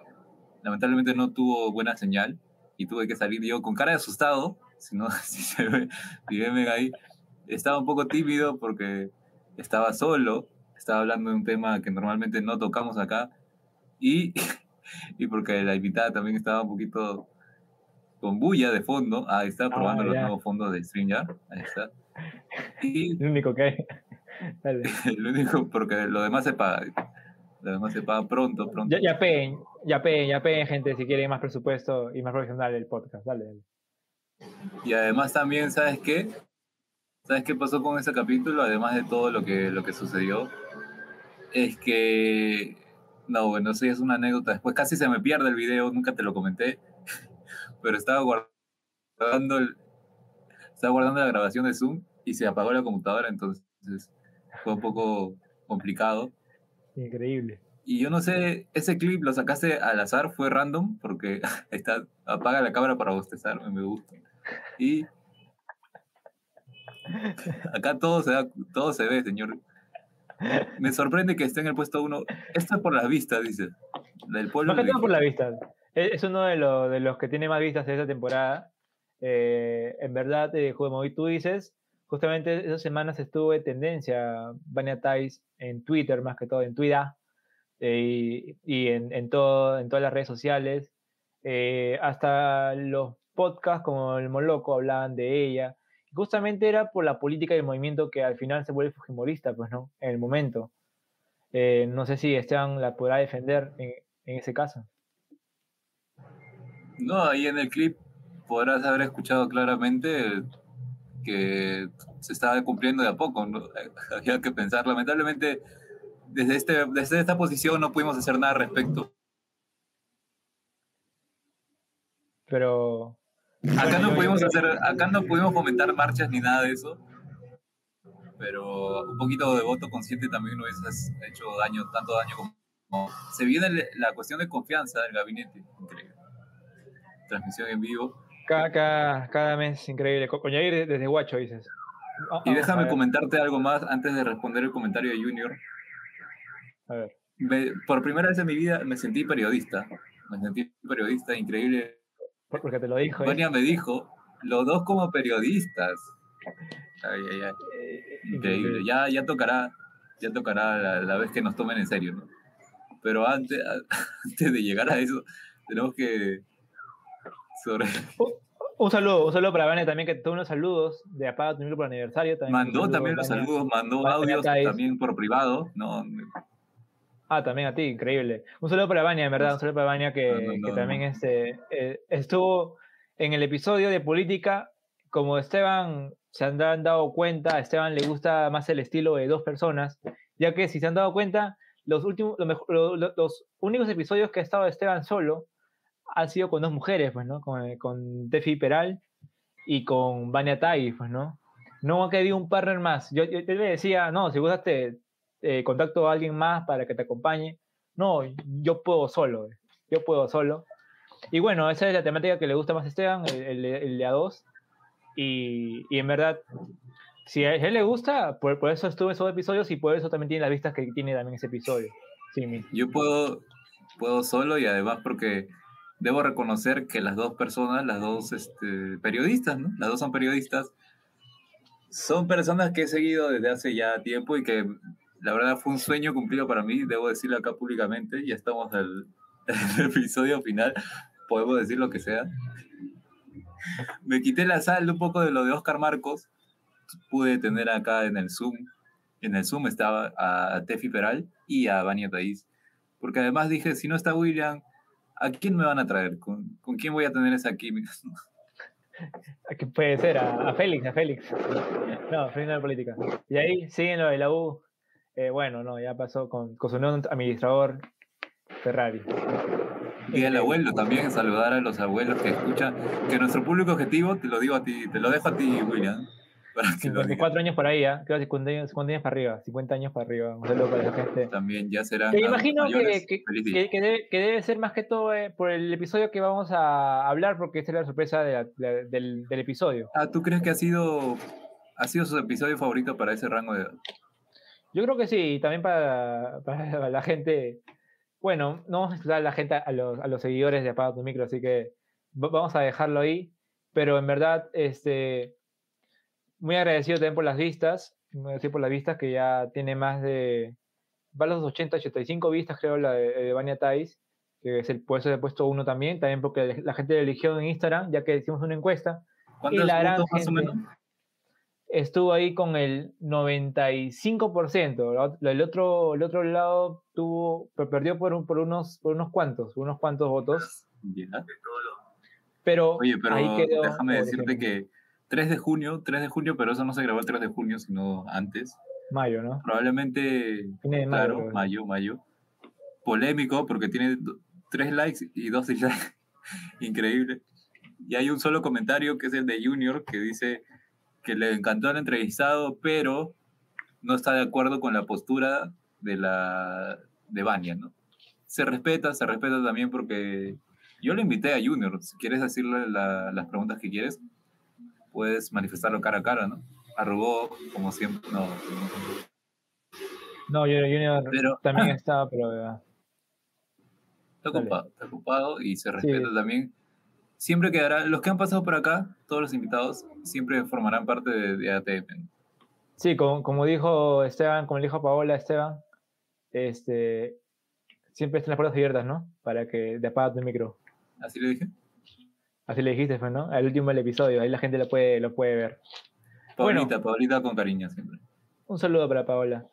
Lamentablemente no tuvo buena señal y tuve que salir yo con cara de asustado. Si no, si se ve, si ven ahí, estaba un poco tímido porque estaba solo, estaba hablando de un tema que normalmente no tocamos acá y, y porque la invitada también estaba un poquito con bulla de fondo. Ah, está probando Ah, los ya. nuevos fondos de StreamYard. Ahí está. Y El único que hay. Dale. el único, porque lo demás se paga. Lo demás se paga pronto, pronto. Ya, ya peen, ya peen, ya peen, gente, si quieren más presupuesto y más profesional el podcast. Dale, dale. Y además también, ¿sabes qué? ¿Sabes qué pasó con ese capítulo? Además de todo lo que, lo que sucedió, es que... No, bueno, eso ya es una anécdota. Después casi se me pierde el video, nunca te lo comenté, pero estaba guardando, el- estaba guardando la grabación de Zoom y se apagó la computadora, entonces fue un poco complicado. Increíble. Y yo no sé, ese clip lo sacaste al azar, fue random, porque está, apaga la cámara para bostezar, me gusta. Y acá todo se, da, todo se ve, señor. Me sorprende que esté en el puesto uno. Esto es por las vistas, dice. Del pueblo. Más que todo por dijo. la vista. Es uno de, los de los que tiene más vistas de esta temporada. Eh, en verdad, eh, Juego de Móvil, tú dices, justamente esas semanas estuvo de tendencia Vania Tais en Twitter, más que todo en Twitter, eh, y, en, en, todo, en todas las redes sociales. Eh, hasta los podcasts como el Moloco hablaban de ella. Justamente era por la política y el movimiento que al final se vuelve fujimorista, pues, ¿no? En el momento. Eh, no sé si Esteban la podrá defender en, en ese caso. No, ahí en el clip podrás haber escuchado claramente que se estaba cumpliendo de a poco. ¿no? Había que pensar, lamentablemente, desde, este, desde esta posición no pudimos hacer nada al respecto. Pero. Acá no pudimos hacer, acá no pudimos fomentar marchas ni nada de eso. Pero un poquito de voto consciente también no hubiese hecho daño, tanto daño como. Se viene la cuestión de confianza del gabinete, increíble. Transmisión en vivo cada, cada, mes, increíble. Coñair desde Guacho, dices. y déjame comentarte algo más antes de responder el comentario de Junior. A ver. por primera vez en mi vida me sentí periodista. Me sentí periodista increíble. Porque te lo dijo. Vania me dijo, los dos como periodistas. Ay, ay, ay. Eh, increíble. Ya, ya tocará, ya tocará la, vez que nos tomen en serio, ¿no? Pero antes, antes de llegar a eso, tenemos que un, saludo, un saludo para Vane también, que tuvo unos saludos de Apaga tu por aniversario. También mandó también los saludos, mandó audios también por privado. No, Ah, también a ti, increíble. Un saludo para Vania, en verdad, un saludo para Vania que, que también este, eh, estuvo en el episodio de política. Como Esteban se han dado cuenta, a Esteban le gusta más el estilo de dos personas, ya que si se han dado cuenta, los últimos, los únicos episodios que ha estado Esteban solo ha sido con dos mujeres, pues, ¿no? Con, con Tefi Peral y con Vania Tai, pues, ¿no? No ha querido un partner más. Yo, yo, le decía, no, si gustaste, eh, contacto a alguien más para que te acompañe. No, yo puedo solo, yo puedo solo. Y bueno, esa es la temática que le gusta más a Esteban, el, el, de A2. Y, y, en verdad, si a él le gusta, por, por, eso estuve esos episodios y por eso también tiene las vistas que tiene también ese episodio. Sí, yo puedo, puedo solo y además porque debo reconocer que las dos personas, las dos este, periodistas, ¿no? Las dos son periodistas, son personas que he seguido desde hace ya tiempo y que la verdad fue un sueño cumplido para mí, debo decirlo acá públicamente, ya estamos el, episodio final, podemos decir lo que sea. Me quité la sal un poco de lo de Oscar Marcos, pude tener acá en el Zoom, en el Zoom estaba a Tefi Peral y a Vania Taiz, porque además dije, si no está William, ¿a quién me van a traer? ¿Con, con quién voy a tener esa química? ¿A qué puede ser? A, Félix, a Félix. No, Félix de la política. Y ahí siguen lo de la U. Eh, bueno, no, ya pasó con, con su nuevo administrador Ferrari. Y el abuelo también, saludar a los abuelos que escuchan, que nuestro público objetivo, te lo digo a ti, te lo dejo a ti, William, 54 años por ahí, ¿eh? creo 50 años, 50 años para arriba, 50 años para arriba. Un saludo para esa gente. También ya será. Te imagino que, que, que, debe, que, debe, ser más que todo eh, por el episodio que vamos a hablar, porque esta es la sorpresa de del, del, episodio. Ah, ¿tú crees que ha sido, ha sido su episodio favorito para ese rango de edad? Yo creo que sí, también para, para la gente. Bueno, no vamos a explicar a la gente, a los, a los seguidores de Apaga tu Micro, así que vamos a dejarlo ahí. Pero en verdad, este muy agradecido también por las vistas, muy agradecido por las vistas que ya tiene más de, va a los 80, 85 vistas creo la de, de Vania Tais, que es el, puesto de puesto uno también, también porque la gente eligió en Instagram, ya que hicimos una encuesta. y la gran más o menos? Estuvo ahí con el 95%. El otro, el otro lado tuvo, perdió por, por, unos, por unos cuantos, unos cuantos votos. Pero, Oye, pero ahí quedó, déjame decirte que 3 de junio, 3 de junio, pero eso no se grabó el 3 de junio, sino antes. Mayo, ¿no? Probablemente, claro, mayo, mayo. Polémico porque tiene 3 likes y 2 dislikes. Increíble. Y hay un solo comentario que es el de Junior que dice que le encantó el entrevistado, pero no está de acuerdo con la postura de la de Bania, ¿no? Se respeta, se respeta también porque yo le invité a Junior. Si quieres decirle las preguntas que quieres, puedes manifestarlo cara a cara, ¿no? Arrugó, como siempre, no. No, Junior también está, pero... Está ocupado, está ocupado y se respeta también. Siempre quedará, los que han pasado por acá, todos los invitados, siempre formarán parte de, de ATM. Sí, como, como dijo Esteban, como le dijo Paola Esteban, este, siempre están las puertas abiertas, ¿no? Para que te apagas tu micro. ¿Así le dije? Así le dijiste, pues, ¿no? Al último del episodio, ahí la gente lo puede, lo puede ver. Paulita, Paulita con cariño siempre. Un saludo para Paola.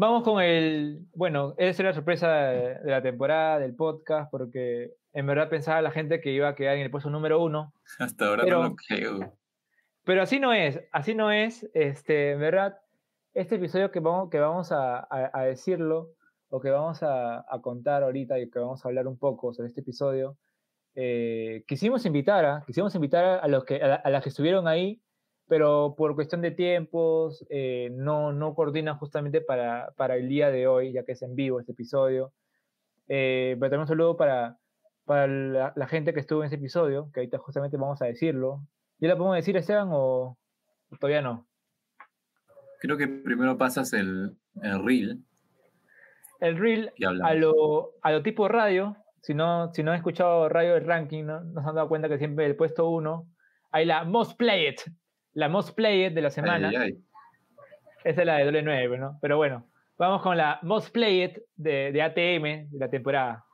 Vamos con el, bueno, esa era la sorpresa de la temporada, del podcast, porque en verdad pensaba la gente que iba a quedar en el puesto número uno. Hasta ahora no lo creo. Pero así no es, así no es, este, en verdad, este episodio que vamos, que vamos a, a, decirlo, o que vamos a, a, contar ahorita y que vamos a hablar un poco sobre este episodio, eh, quisimos invitar a, quisimos invitar a, los que, a, las que estuvieron ahí pero por cuestión de tiempos eh, no, no coordinan justamente para, para, el día de hoy, ya que es en vivo este episodio. Eh, pero también un saludo para, para la, gente que estuvo en ese episodio, que ahorita justamente vamos a decirlo. ¿Ya la podemos decir, Esteban, o todavía no? Creo que primero pasas el, el reel. El reel a lo, a lo tipo radio. Si no, si no han escuchado radio del ranking, ¿no? nos han dado cuenta que siempre el puesto uno hay la most played la most played de la semana. Esa es la de doble 9, ¿no? Pero bueno, vamos con la most played de, de ATM de la temporada.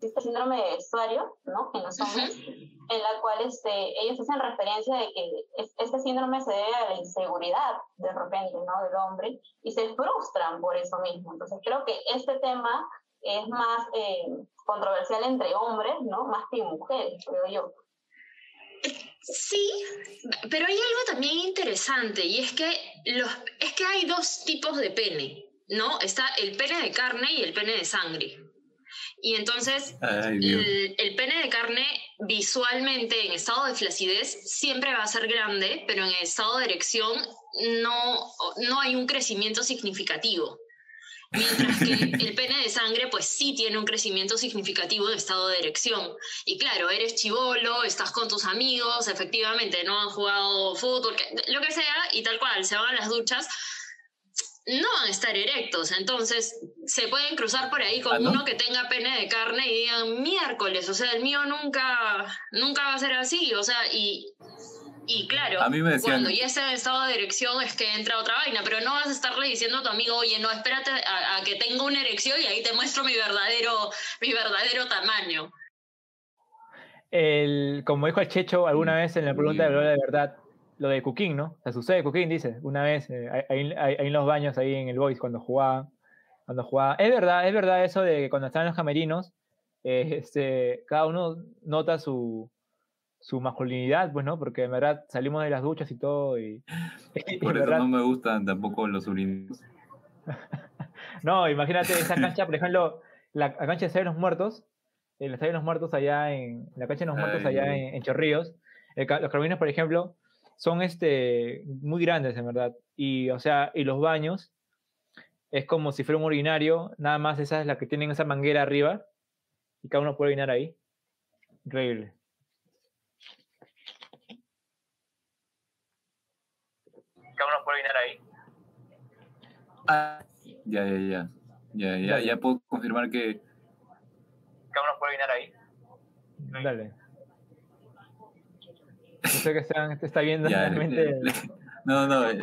Este síndrome de vestuario, ¿no? En los hombres, en la cual este, ellos hacen referencia de que este síndrome se debe a la inseguridad de repente, ¿no? Del hombre y se frustran por eso mismo. Entonces creo que este tema es más eh, controversial entre hombres, ¿no? Más que mujeres, creo yo. Sí, pero hay algo también interesante y es que, los, es que hay dos tipos de pene, ¿no? Está el pene de carne y el pene de sangre. Y entonces el, el, pene de carne visualmente en estado de flacidez siempre va a ser grande, pero en estado de erección no, no hay un crecimiento significativo. Mientras que el pene de sangre, pues sí tiene un crecimiento significativo de estado de erección. Y claro, eres chivolo, estás con tus amigos, efectivamente, no han jugado fútbol, lo que sea, y tal cual, se van a las duchas, no van a estar erectos. Entonces, se pueden cruzar por ahí con ¿Ah, uno que tenga pene de carne y digan, miércoles, o sea, el mío nunca, nunca va a ser así, o sea, y y claro, cuando ya está en estado de erección es que entra otra vaina, pero no vas a estarle diciendo a tu amigo, oye, no, espérate a, que tenga una erección y ahí te muestro mi verdadero, mi verdadero tamaño. El, como dijo el Checho alguna vez en la pregunta de la de verdad, lo de Cooking, ¿no? Se sucede Cooking, dice, una vez, eh, ahí, en los baños, ahí en el Voice, cuando jugaba, cuando jugaba. Es verdad, es verdad eso de que cuando están en los camerinos, eh, este, cada uno nota su, su masculinidad, pues, ¿no? Porque en verdad salimos de las duchas y todo y... Por eso no me gustan tampoco los urinos. no, imagínate esa cancha, por ejemplo, la, cancha de los Muertos, el Estadio de los Muertos allá en... La cancha de los Muertos allá en, Chorrillos. los carabineros, por ejemplo, son este, muy grandes, en verdad. Y, o sea, y los baños es como si fuera un urinario, nada más esa es la que tienen esa manguera arriba y cada uno puede orinar ahí. Increíble. Venir ahí. Ah, ya, ya, ya. Ya, ya, ya puedo confirmar que. Cada uno puede venir ahí. Dale. No sé que están, te está viendo realmente. no, no. Eh,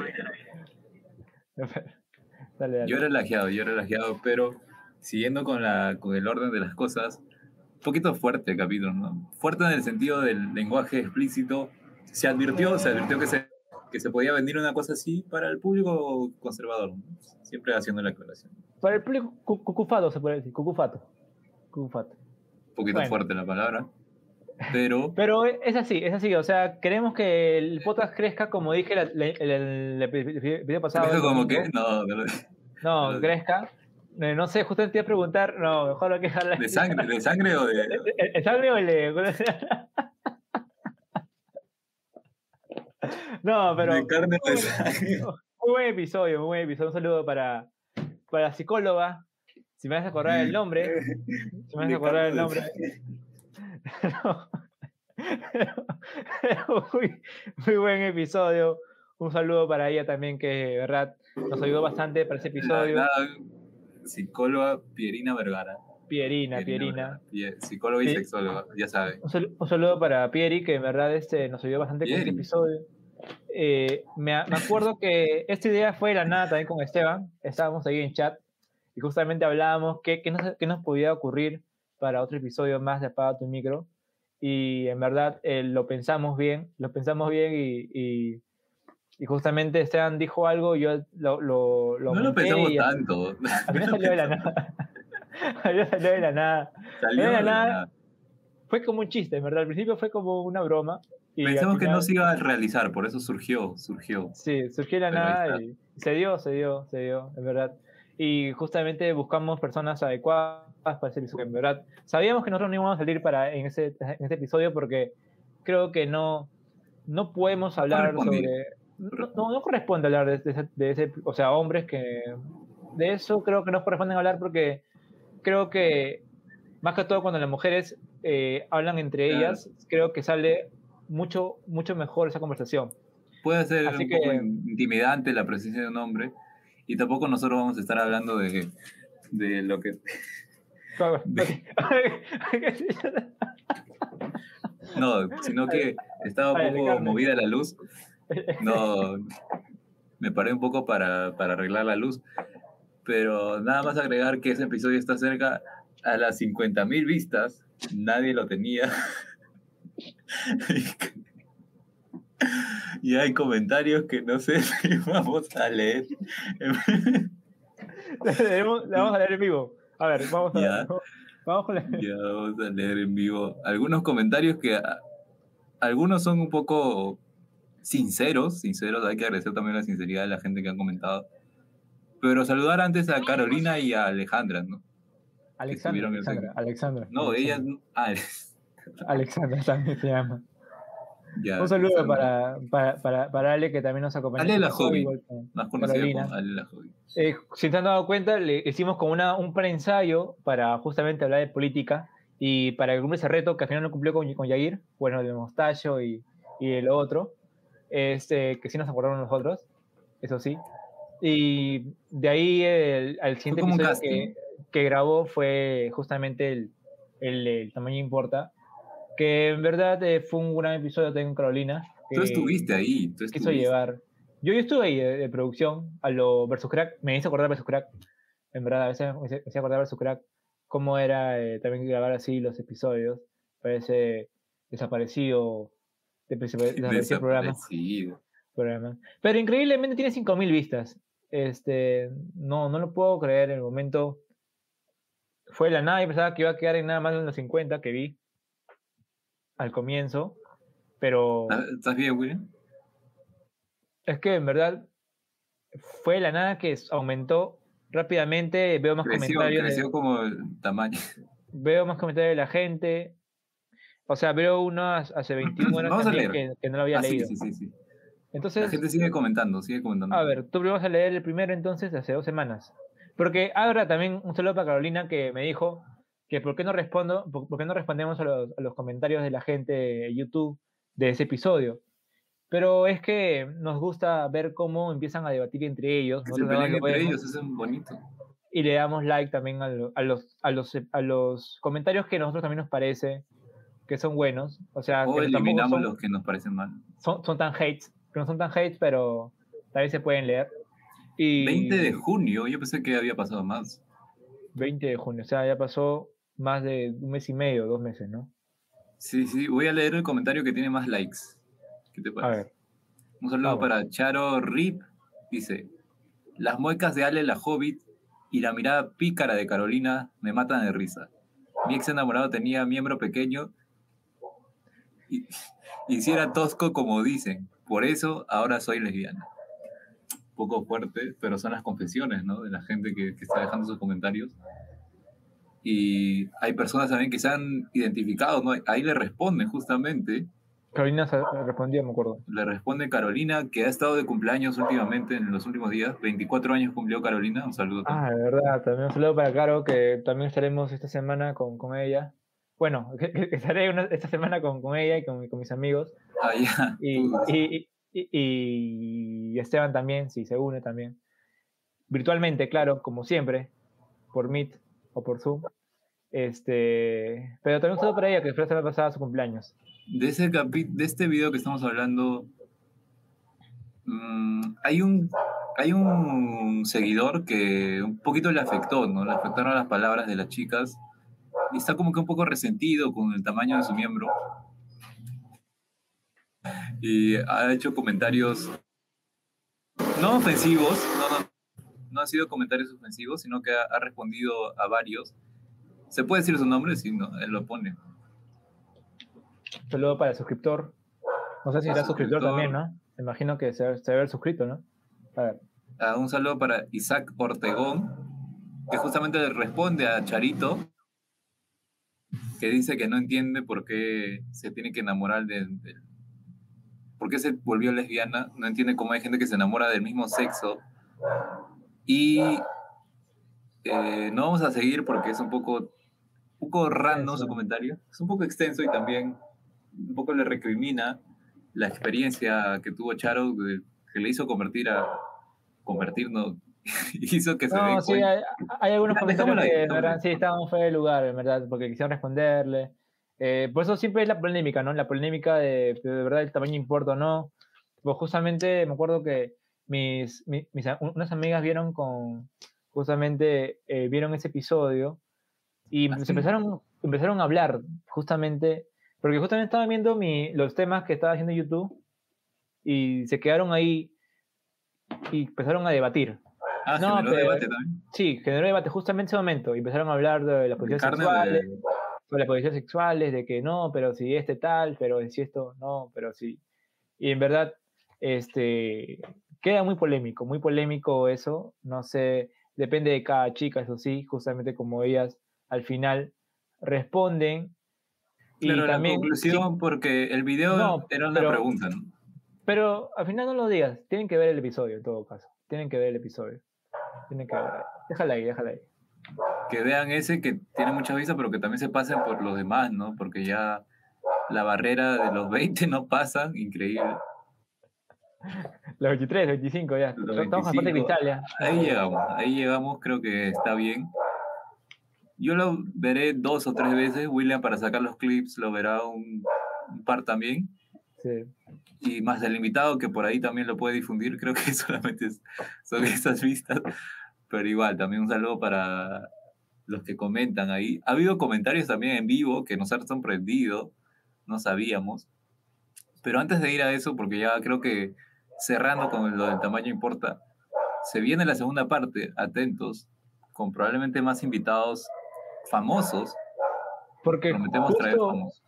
dale, Yo relajado, yo relajado, pero siguiendo con, la, con el orden de las cosas, un poquito fuerte el capítulo, ¿no? Fuerte en el sentido del lenguaje explícito. Se advirtió, se advirtió que se que se podía vender una cosa así para el público conservador, siempre haciendo la aclaración. Para el público cucufato se puede decir, cucufato. cucufato. Un poquito fuerte la palabra, pero... Pero es así, es así, o sea, queremos que el podcast crezca como dije el, el, video pasado. como que? No, no, no, crezca. Eh, no sé, justamente te iba a preguntar, no, mejor lo que ¿De sangre, ¿De sangre o de.? ¿El, sangre o de.? No, pero. muy, buen episodio, muy buen episodio. Un saludo para, para la psicóloga. Si me vas a acordar el nombre. Si me vas a acordar el nombre. muy, muy buen episodio. un saludo para ella también, que de verdad nos ayudó bastante para ese episodio. La- la psicóloga Pierina Vergara. Pierina, Pierina. Psicóloga y sexóloga, ya saben. Un, sal- un saludo para Pieri, que en verdad este, nos ayudó bastante con este Pieri. episodio. Eh, me, a- me acuerdo que esta idea fue de la nada también con Esteban. Estábamos ahí en chat y justamente hablábamos qué, qué, nos, qué nos podía ocurrir para otro episodio más de Apaga tu micro. Y en verdad eh, lo pensamos bien, lo pensamos bien y, y, y justamente Esteban dijo algo, yo lo, lo, lo No lo pensamos y tanto. al final salió de la nada. Al final salió de la nada. Salió de la nada. Fue como un chiste, en verdad. Al principio fue como una broma. Y Pensamos que no final- se iba a realizar, por eso surgió, surgió. Sí, surgió la nada y se dio, se dio, se dio, en verdad. Y justamente buscamos personas adecuadas para ese episodio, en verdad. Sabíamos que nosotros no íbamos a salir para, en, ese, en este episodio porque creo que no, no podemos hablar sobre... No, no, no corresponde hablar de, de ese, de ese- O sea, hombres que... De eso creo que no corresponde hablar porque creo que más que todo cuando las mujeres eh, hablan entre Claro. ellas, creo que sale mucho, mucho mejor esa conversación. Puede ser Así un poco que- intimidante la presencia de un hombre y tampoco nosotros vamos a estar hablando de, de lo que... De- No, sino que estaba un poco movida la luz. No, me paré un poco para, para arreglar la luz. Pero nada más agregar que ese episodio está cerca a las 50.000 vistas. Nadie lo tenía. Y hay comentarios que no sé si vamos a leer. Le vamos a leer en vivo. A ver, vamos a Ya. Vamos. Ya a leer en vivo algunos comentarios que a- algunos son un poco sinceros, sinceros, hay que agradecer también la sinceridad de la gente que ha comentado. Pero saludar antes a Carolina y a Alejandra, ¿no? Alexandra, Alexandra, Alexandra. No, ellas... Ah, Alexandra también se llama. ya, Un saludo para, para, para, para Ale, que también nos acompañó. Ale la Hobby. Más conocida como Ale la Joven. Eh, si se han dado cuenta, le hicimos como una, un preensayo para justamente hablar de política y para que cumple ese reto que al final no cumplió con, con Yair, bueno, de Mostacho y, y el otro, este, que sí nos acordaron nosotros, eso sí. Y de ahí el, al siguiente episodio que, que grabó fue justamente el, el, el tamaño importa, que en verdad eh, fue un gran episodio también con Carolina. Tú que- estuviste ahí, tú quiso estuviste. llevar. Yo, yo estuve ahí de, de producción a lo versus crack, me hizo acordar versus crack, en verdad, a veces me hizo- acordar versus crack, cómo era eh, también grabar así los episodios, parece desaparecido, desaparecido desaparecido el programa, programa. Pero increíblemente tiene 5000 vistas. Este, no, no lo puedo creer en el momento. Fue de la nada y pensaba que iba a quedar en nada más de los 50 que vi al comienzo, pero ¿Estás- ¿Estás bien, William? es que en verdad fue de la nada que aumentó rápidamente, veo más Creció, comentarios, de- creció como el tamaño. veo más comentarios de la gente. O sea, veo uno hace hace 21 horas Vamos a también leer. que, que no lo había Ah, leído. sí, sí, sí. Entonces, La gente sigue comentando, sigue comentando. a ver, tú primero vas a leer el primero entonces de hace dos semanas. Porque ahora también un saludo para Carolina que me dijo que por qué no respondo, por, por qué no respondemos a los, a los comentarios de la gente de YouTube de ese episodio. Pero es que nos gusta ver cómo empiezan a debatir entre ellos. Peleen lo entre vemos, ellos, es bonito. Y le damos like también a, lo- a los, a, los, a los comentarios que a nosotros también nos parece que son buenos. O sea, O que eliminamos son, los que nos parecen mal. son, son tan hates, que no son tan hates, pero también se pueden leer. Y 20 de junio, yo pensé que había pasado más. 20 de junio, o sea, ya pasó más de un mes y medio, dos meses, ¿no? Sí, sí, voy a leer el comentario que tiene más likes. ¿Qué te A parece? ver, Un saludo vamos. para Charo Rip. Dice, las muecas de Ale la Hobbit y la mirada pícara de Carolina me matan de risa. Mi ex enamorado tenía miembro pequeño y, y si era tosco como dicen. Por eso ahora soy lesbiana. Poco fuerte, pero son las confesiones, ¿no? De la gente que, que está dejando sus comentarios. Y hay personas también que se han identificado, ¿no? Ahí le responden justamente Carolina se- respondió, me acuerdo. le responde Carolina, que ha estado de cumpleaños últimamente, en los últimos días. 24 años cumplió Carolina. Un saludo. Ah, de verdad, también un saludo para Caro, que también estaremos esta semana con, con ella. Bueno, que, estaré una- esta semana con, con ella y con, con mis amigos. Ah, ya. Y, y, Y, y Esteban también, sí, se une también. Virtualmente, claro, como siempre, por Meet o por Zoom. Este, pero también un saludo para ella, que fue la semana pasada su cumpleaños. De, ese capi de este video que estamos hablando, mm, hay, un, hay un seguidor que un poquito le afectó, ¿no? Le afectaron las palabras de las chicas y está como que un poco resentido con el tamaño de su miembro. Y ha hecho comentarios no ofensivos, no, han sido comentarios ofensivos, sino que ha, ha respondido a varios. ¿Se puede decir su nombre? Sí, no, él lo pone. Saludo para el suscriptor. No sé si será suscriptor también, ¿no? Me imagino que se, se debe haber suscrito, ¿no? A ver. Ah, un saludo para Isaac Ortegón, que justamente responde a Charito, que dice que no entiende por qué se tiene que enamorar de, de- por qué se volvió lesbiana, no entiende cómo hay gente que se enamora del mismo sexo. Y eh, no vamos a seguir porque es un poco, un poco random su comentario, es un poco extenso y también un poco le recrimina la experiencia que tuvo Charo, que le hizo convertir a, convertir, no, hizo que se No, sí, hay, hay algunos Ya, comentarios que en verdad, sí estaban fuera de lugar, en verdad, porque quisieron responderle. Eh, por eso siempre es la polémica, ¿no? La polémica de, de verdad el tamaño importa o no. Pues justamente me acuerdo que mis, mi- mis, a- unas amigas vieron con, justamente, eh, vieron ese episodio y ¿Ah, se empezaron, empezaron a hablar, justamente, porque justamente estaban viendo mi, los temas que estaba haciendo YouTube y se quedaron ahí y empezaron a debatir. Ah, No, generó pero- debate también. Sí, generó debate justamente en ese momento. y Empezaron a hablar de las posiciones sexuales, de- sobre las posiciones sexuales, de que no, pero si este tal, pero si esto no, pero sí. Y en verdad, este, queda muy polémico, muy polémico eso. No sé, depende de cada chica, eso sí, justamente como ellas al final responden. Y Claro, la también, sí, conclusión, porque el video No, era una pero- pregunta, ¿no? pero al final no lo digas, tienen que ver el episodio en todo caso. Tienen que ver el episodio. Tienen que ver. Déjala ahí, déjala ahí. Que vean ese que tiene muchas vistas, pero que también se pasen por los demás, ¿no? Porque ya la barrera de los 20 no pasan, increíble. Los 23, 25 ya. Los Estamos en la parte 25. cristal ya. Ahí llegamos, ahí llegamos, creo que está bien. Yo lo veré dos o tres veces, William para sacar los clips lo verá un, un par también. Sí. Y más el invitado que por ahí también lo puede difundir, creo que solamente es- son esas vistas. Pero igual, también un saludo para los que comentan ahí. Ha habido comentarios también en vivo que nos han sorprendido, no sabíamos. Pero antes de ir a eso, porque ya creo que cerrando con lo del tamaño importa, se viene la segunda parte, atentos, con probablemente más invitados famosos. Porque Prometemos traer justo, famosos.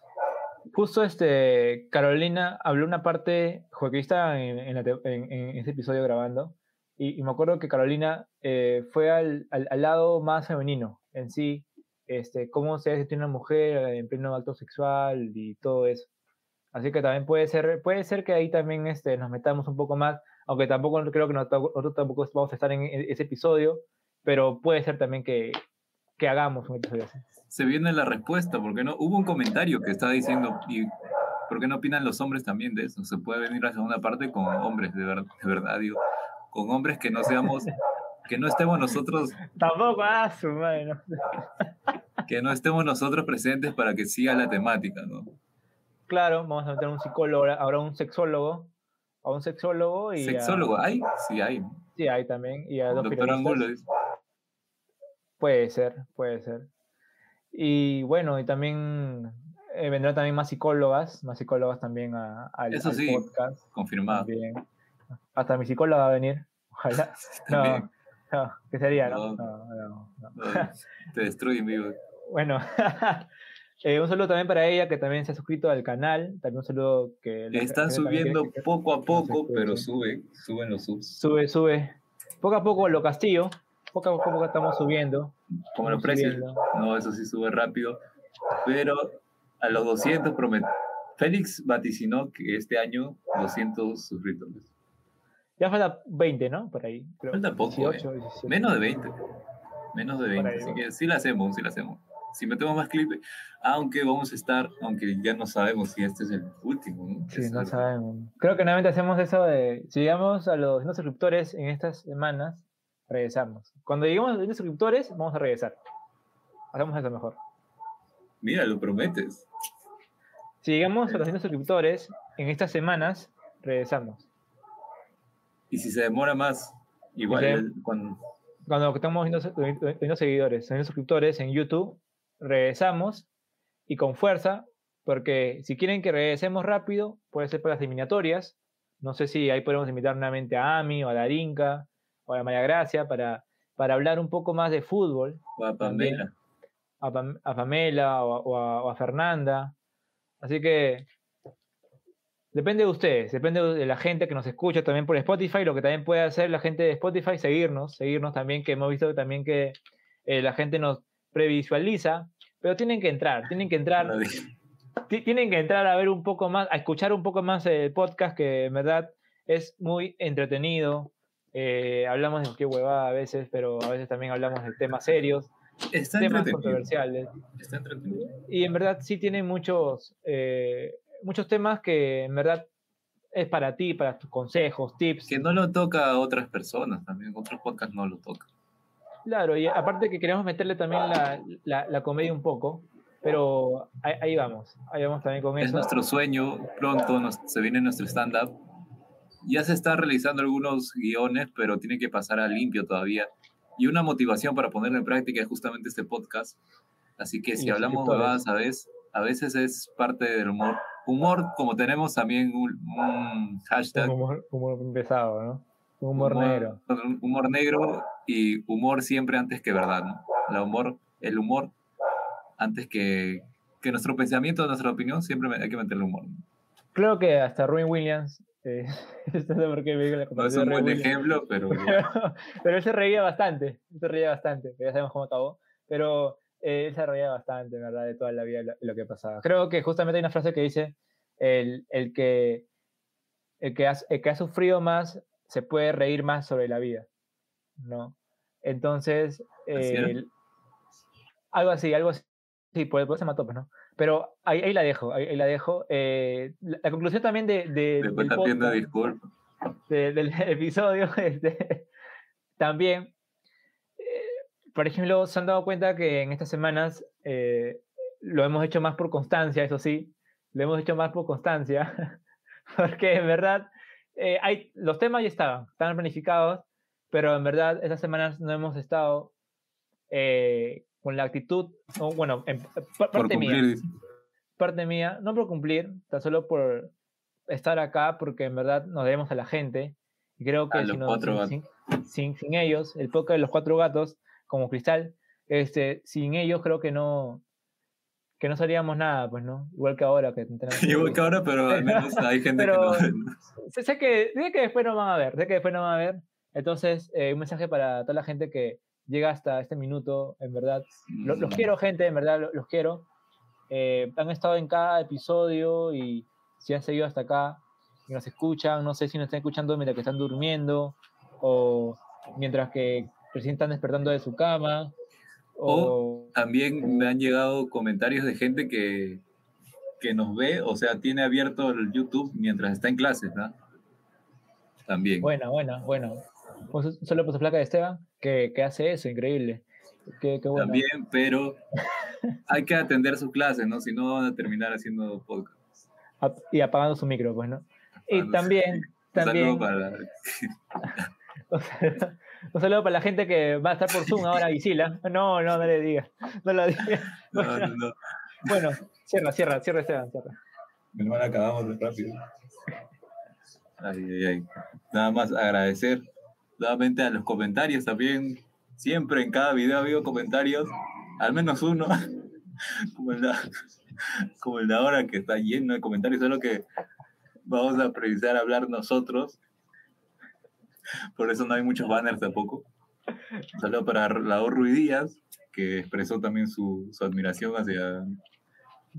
justo este, Carolina habló una parte, yo estaba en, en, la en- en ese episodio grabando, y, y me acuerdo que Carolina eh, fue al, al, al lado más femenino en sí, este, cómo se hace una mujer en pleno acto sexual y todo eso. Así que también puede ser, puede ser que ahí también este, nos metamos un poco más, aunque tampoco creo que nosotros tampoco vamos a estar en e- ese episodio, pero puede ser también que, que hagamos un episodio así. se viene la respuesta, porque no? Hubo un comentario que estaba diciendo, ¿y por qué no opinan los hombres también de eso? Se puede venir la segunda parte con hombres, de, ver- de verdad, digo, con hombres que no seamos, que no estemos nosotros, Tampoco, ah, su madre, no. que no estemos nosotros presentes para que siga la temática, ¿no? Claro, vamos a meter un psicólogo, ahora- un sexólogo, a un sexólogo y a- Sexólogo, ¿hay? Sí, hay. sí, hay también, y a dos Doctor. Angulo. Puede ser, puede ser. Y bueno, y también eh, vendrán también más psicólogas, más psicólogas también a- al, Eso al sí, podcast. confirmado. También. Hasta mi psicóloga va a venir, ojalá. No, no, ¿qué sería? No, no, no. No, Te destruyen vivo. Bueno, eh, un saludo también para ella que también se ha suscrito al canal. También un saludo que la Están subiendo que- poco a poco, pero suben, suben los subs. Sube, sube. Poco a poco lo castillo. Poco a poco estamos subiendo. Como los precios. No, eso sí sube rápido. Pero a los 200 promet... Félix vaticinó que este año 200 suscriptores. Ya falta 20, ¿no? Por ahí. creo. Falta poco, 18, eh. 17. Menos de 20. Menos de 20. ahí, Así que sí la hacemos, sí la hacemos. Si metemos más clips, aunque vamos a estar, aunque ya no sabemos si este es el último. ¿no? Sí, no sabemos. Creo que nuevamente hacemos eso de, si llegamos a los 100 suscriptores en estas semanas, regresamos. Cuando lleguemos a los 100 suscriptores, vamos a regresar. Hacemos eso mejor. Mira, lo prometes. Si llegamos a los 100 suscriptores en estas semanas, regresamos. Y si se demora más, igual se- cuando, Cuando estamos viendo, viendo seguidores, 100 suscriptores en YouTube, regresamos y con fuerza, porque si quieren que regresemos rápido, puede ser por las eliminatorias. No sé si ahí podemos invitar nuevamente a Ami o a Darinka o a María Gracia para, para hablar un poco más de fútbol. va a. Pamela. a, Pam- a Pamela o a, o a- o a Fernanda. Así que depende de ustedes, depende de la gente que nos escucha también por Spotify, lo que también puede hacer la gente de Spotify, seguirnos, seguirnos también, que hemos visto también que eh, la gente nos previsualiza, pero tienen que entrar, tienen que entrar, tienen que entrar a ver un poco más, a escuchar un poco más el podcast, que en verdad es muy entretenido. Eh, hablamos de qué huevada a veces, pero a veces también hablamos de temas serios, Está temas controversiales. Está entretenido. Y en verdad sí tiene muchos, eh, muchos temas que en verdad es para ti, para tus consejos, tips. Que no lo toca a otras personas también. Otros podcasts no lo tocan. Claro, y aparte que queremos meterle también la, la- la comedia un poco, pero ahí, ahí vamos, ahí vamos también con Es eso. nuestro sueño. Pronto nos- se viene nuestro stand-up. Ya se está realizando algunos guiones, pero tiene que pasar a limpio todavía. Y una motivación para ponerlo en práctica es justamente este podcast. Así que si hablamos huevadas a veces, a veces es parte del humor. Humor, como tenemos también un, un hashtag. Un humor, humor pesado, ¿no? Un humor negro. un Humor negro y humor siempre antes que verdad, ¿no? La humor, el humor antes que, que nuestro pensamiento, nuestra opinión, siempre hay que meterle humor. ¿no? Creo que hasta Ruin Williams, eh, no es un buen Williams. ejemplo, pero pero, pero él se reía bastante, se reía bastante, ya sabemos cómo acabó, pero eh, él se reía bastante, ¿verdad? De toda la vida lo, lo que pasaba. Creo que justamente hay una frase que dice, el, el que, el, que ha, el que ha sufrido más se puede reír más sobre la vida, ¿no? Entonces, algo así, algo así, sí, por, por eso se mató, pues, ¿no? Pero ahí, ahí la dejo, ahí, ahí la dejo. Eh, la, la conclusión también de, del podcast- de- episodio, este, también, eh, por ejemplo, se han dado cuenta que en estas semanas eh, lo hemos hecho más por constancia, eso sí, lo hemos hecho más por constancia, porque en verdad hay, los temas ya estaban, estaban planificados, pero en verdad estas semanas no hemos estado eh, con la actitud, bueno, en, par- parte mía, parte mía, no por cumplir, tan solo por estar acá, porque en verdad nos debemos a la gente. Y creo que si no- sin, sin- sin ellos, el podcast de los cuatro gatos, como Cristal, este, sin ellos creo que no que no salíamos nada, pues, ¿no? Igual que ahora que tenemos- Igual que ahora, pero al menos hay gente Pero- que no. sé, sé que, sé que después no van a ver, sé que después no van a ver. Entonces, eh, un mensaje para toda la gente que llega hasta este minuto, en verdad. Lo- los Mm. quiero, gente, en verdad, lo- los, quiero. Eh, han estado en cada episodio y si han seguido hasta acá y nos escuchan, no sé si nos están escuchando mientras que están durmiendo o mientras que recién están despertando de su cama. O, También me han llegado comentarios de gente que, que nos ve, o sea, tiene abierto el YouTube mientras está en clases, ¿no? También. Buena, buena, bueno. Pues solo por su placa de Esteban, que, que hace eso, increíble. Qué, qué bueno. También, pero hay que atender sus clases, ¿no? Si no van a terminar haciendo podcast. Y apagando su micro, pues, ¿no? Y Apagando su también, Un saludo también, para- un saludo para la gente que va a estar por Zoom ahora, Isila. No, no, no le digas, no lo digas. No, no, no. Bueno, cierra, cierra, cierra, Esteban, cierra. Menos mal acabamos de rápido. Ay, ay, ay. Nada más agradecer nuevamente a los comentarios también. Siempre en cada video ha habido comentarios, al menos uno, como el de, como el de ahora que está lleno de comentarios, solo que vamos a precisar hablar nosotros. Por eso no hay muchos banners tampoco. Solo para la Ruiz Díaz, que expresó también su, su admiración hacia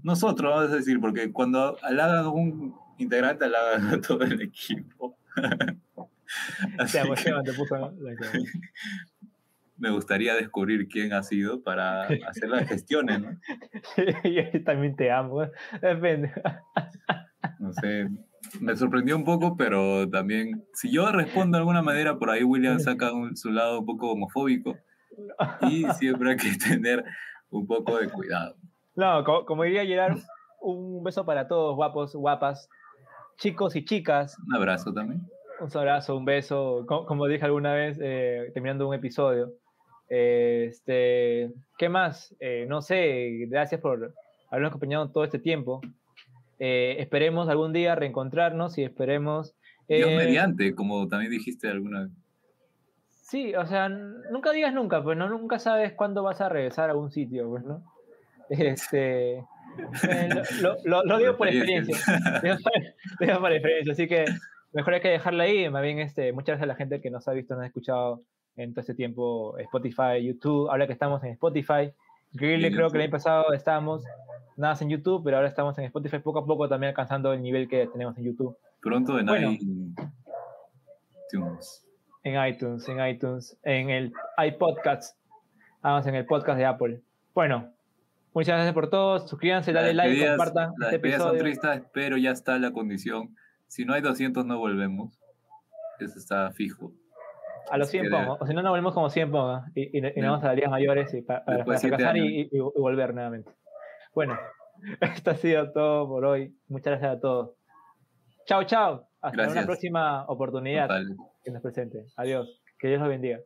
nosotros, vamos a decir, porque cuando halagan un integrante, halagan a todo el equipo. Así Esteban, que- Esteban te puso la cara. me gustaría descubrir quién ha sido para hacer las gestiones, ¿no? yo también te amo, depende. No sé, me sorprendió un poco, pero también, si yo respondo de alguna manera, por ahí William saca un- su lado un poco homofóbico y siempre hay que tener un poco de cuidado. No, co- como, diría Gerard, un beso para todos, guapos, guapas, chicos y chicas. Un abrazo también. Un abrazo, un beso. Co- Como, dije alguna vez, eh, terminando un episodio. Eh, este, ¿Qué más? Eh, no sé, gracias por habernos acompañado todo este tiempo. Eh, esperemos algún día reencontrarnos y esperemos. Dios mediante, como también dijiste alguna vez. Sí, o sea, nunca digas nunca, pues no, nunca sabes cuándo vas a regresar a un sitio, pues, ¿no? Este, lo, lo- lo digo por experiencia, digo digo por experiencia, así que mejor hay que dejarla ahí, más bien, este, muchas gracias a la gente que nos ha visto, nos ha escuchado en todo este tiempo, Spotify, YouTube, ahora que estamos en Spotify, increíble, creo que el YouTube. año pasado estábamos nada más en YouTube, pero ahora estamos en Spotify poco a poco también alcanzando el nivel que tenemos en YouTube. Pronto en Bueno. iTunes. en iTunes, en iTunes, en el iPodcast. Vamos en el podcast de Apple. Bueno, muchas gracias por todo. Suscríbanse, dale like, compartan Las este despedidas son episodio. tristes, pero ya está la condición. Si no hay 200, no volvemos. Eso está fijo. A los Así 100 que pongo. O si no, nos volvemos como 100 pongo. Y, y, y nos vamos a ligas mayores y pa- para, para fracasar y, volver nuevamente. Bueno, esto ha sido todo por hoy. Muchas gracias a todos. Chao, chao. Hasta una Gracias. próxima oportunidad Total. que nos presente. Adiós. Que Dios los bendiga.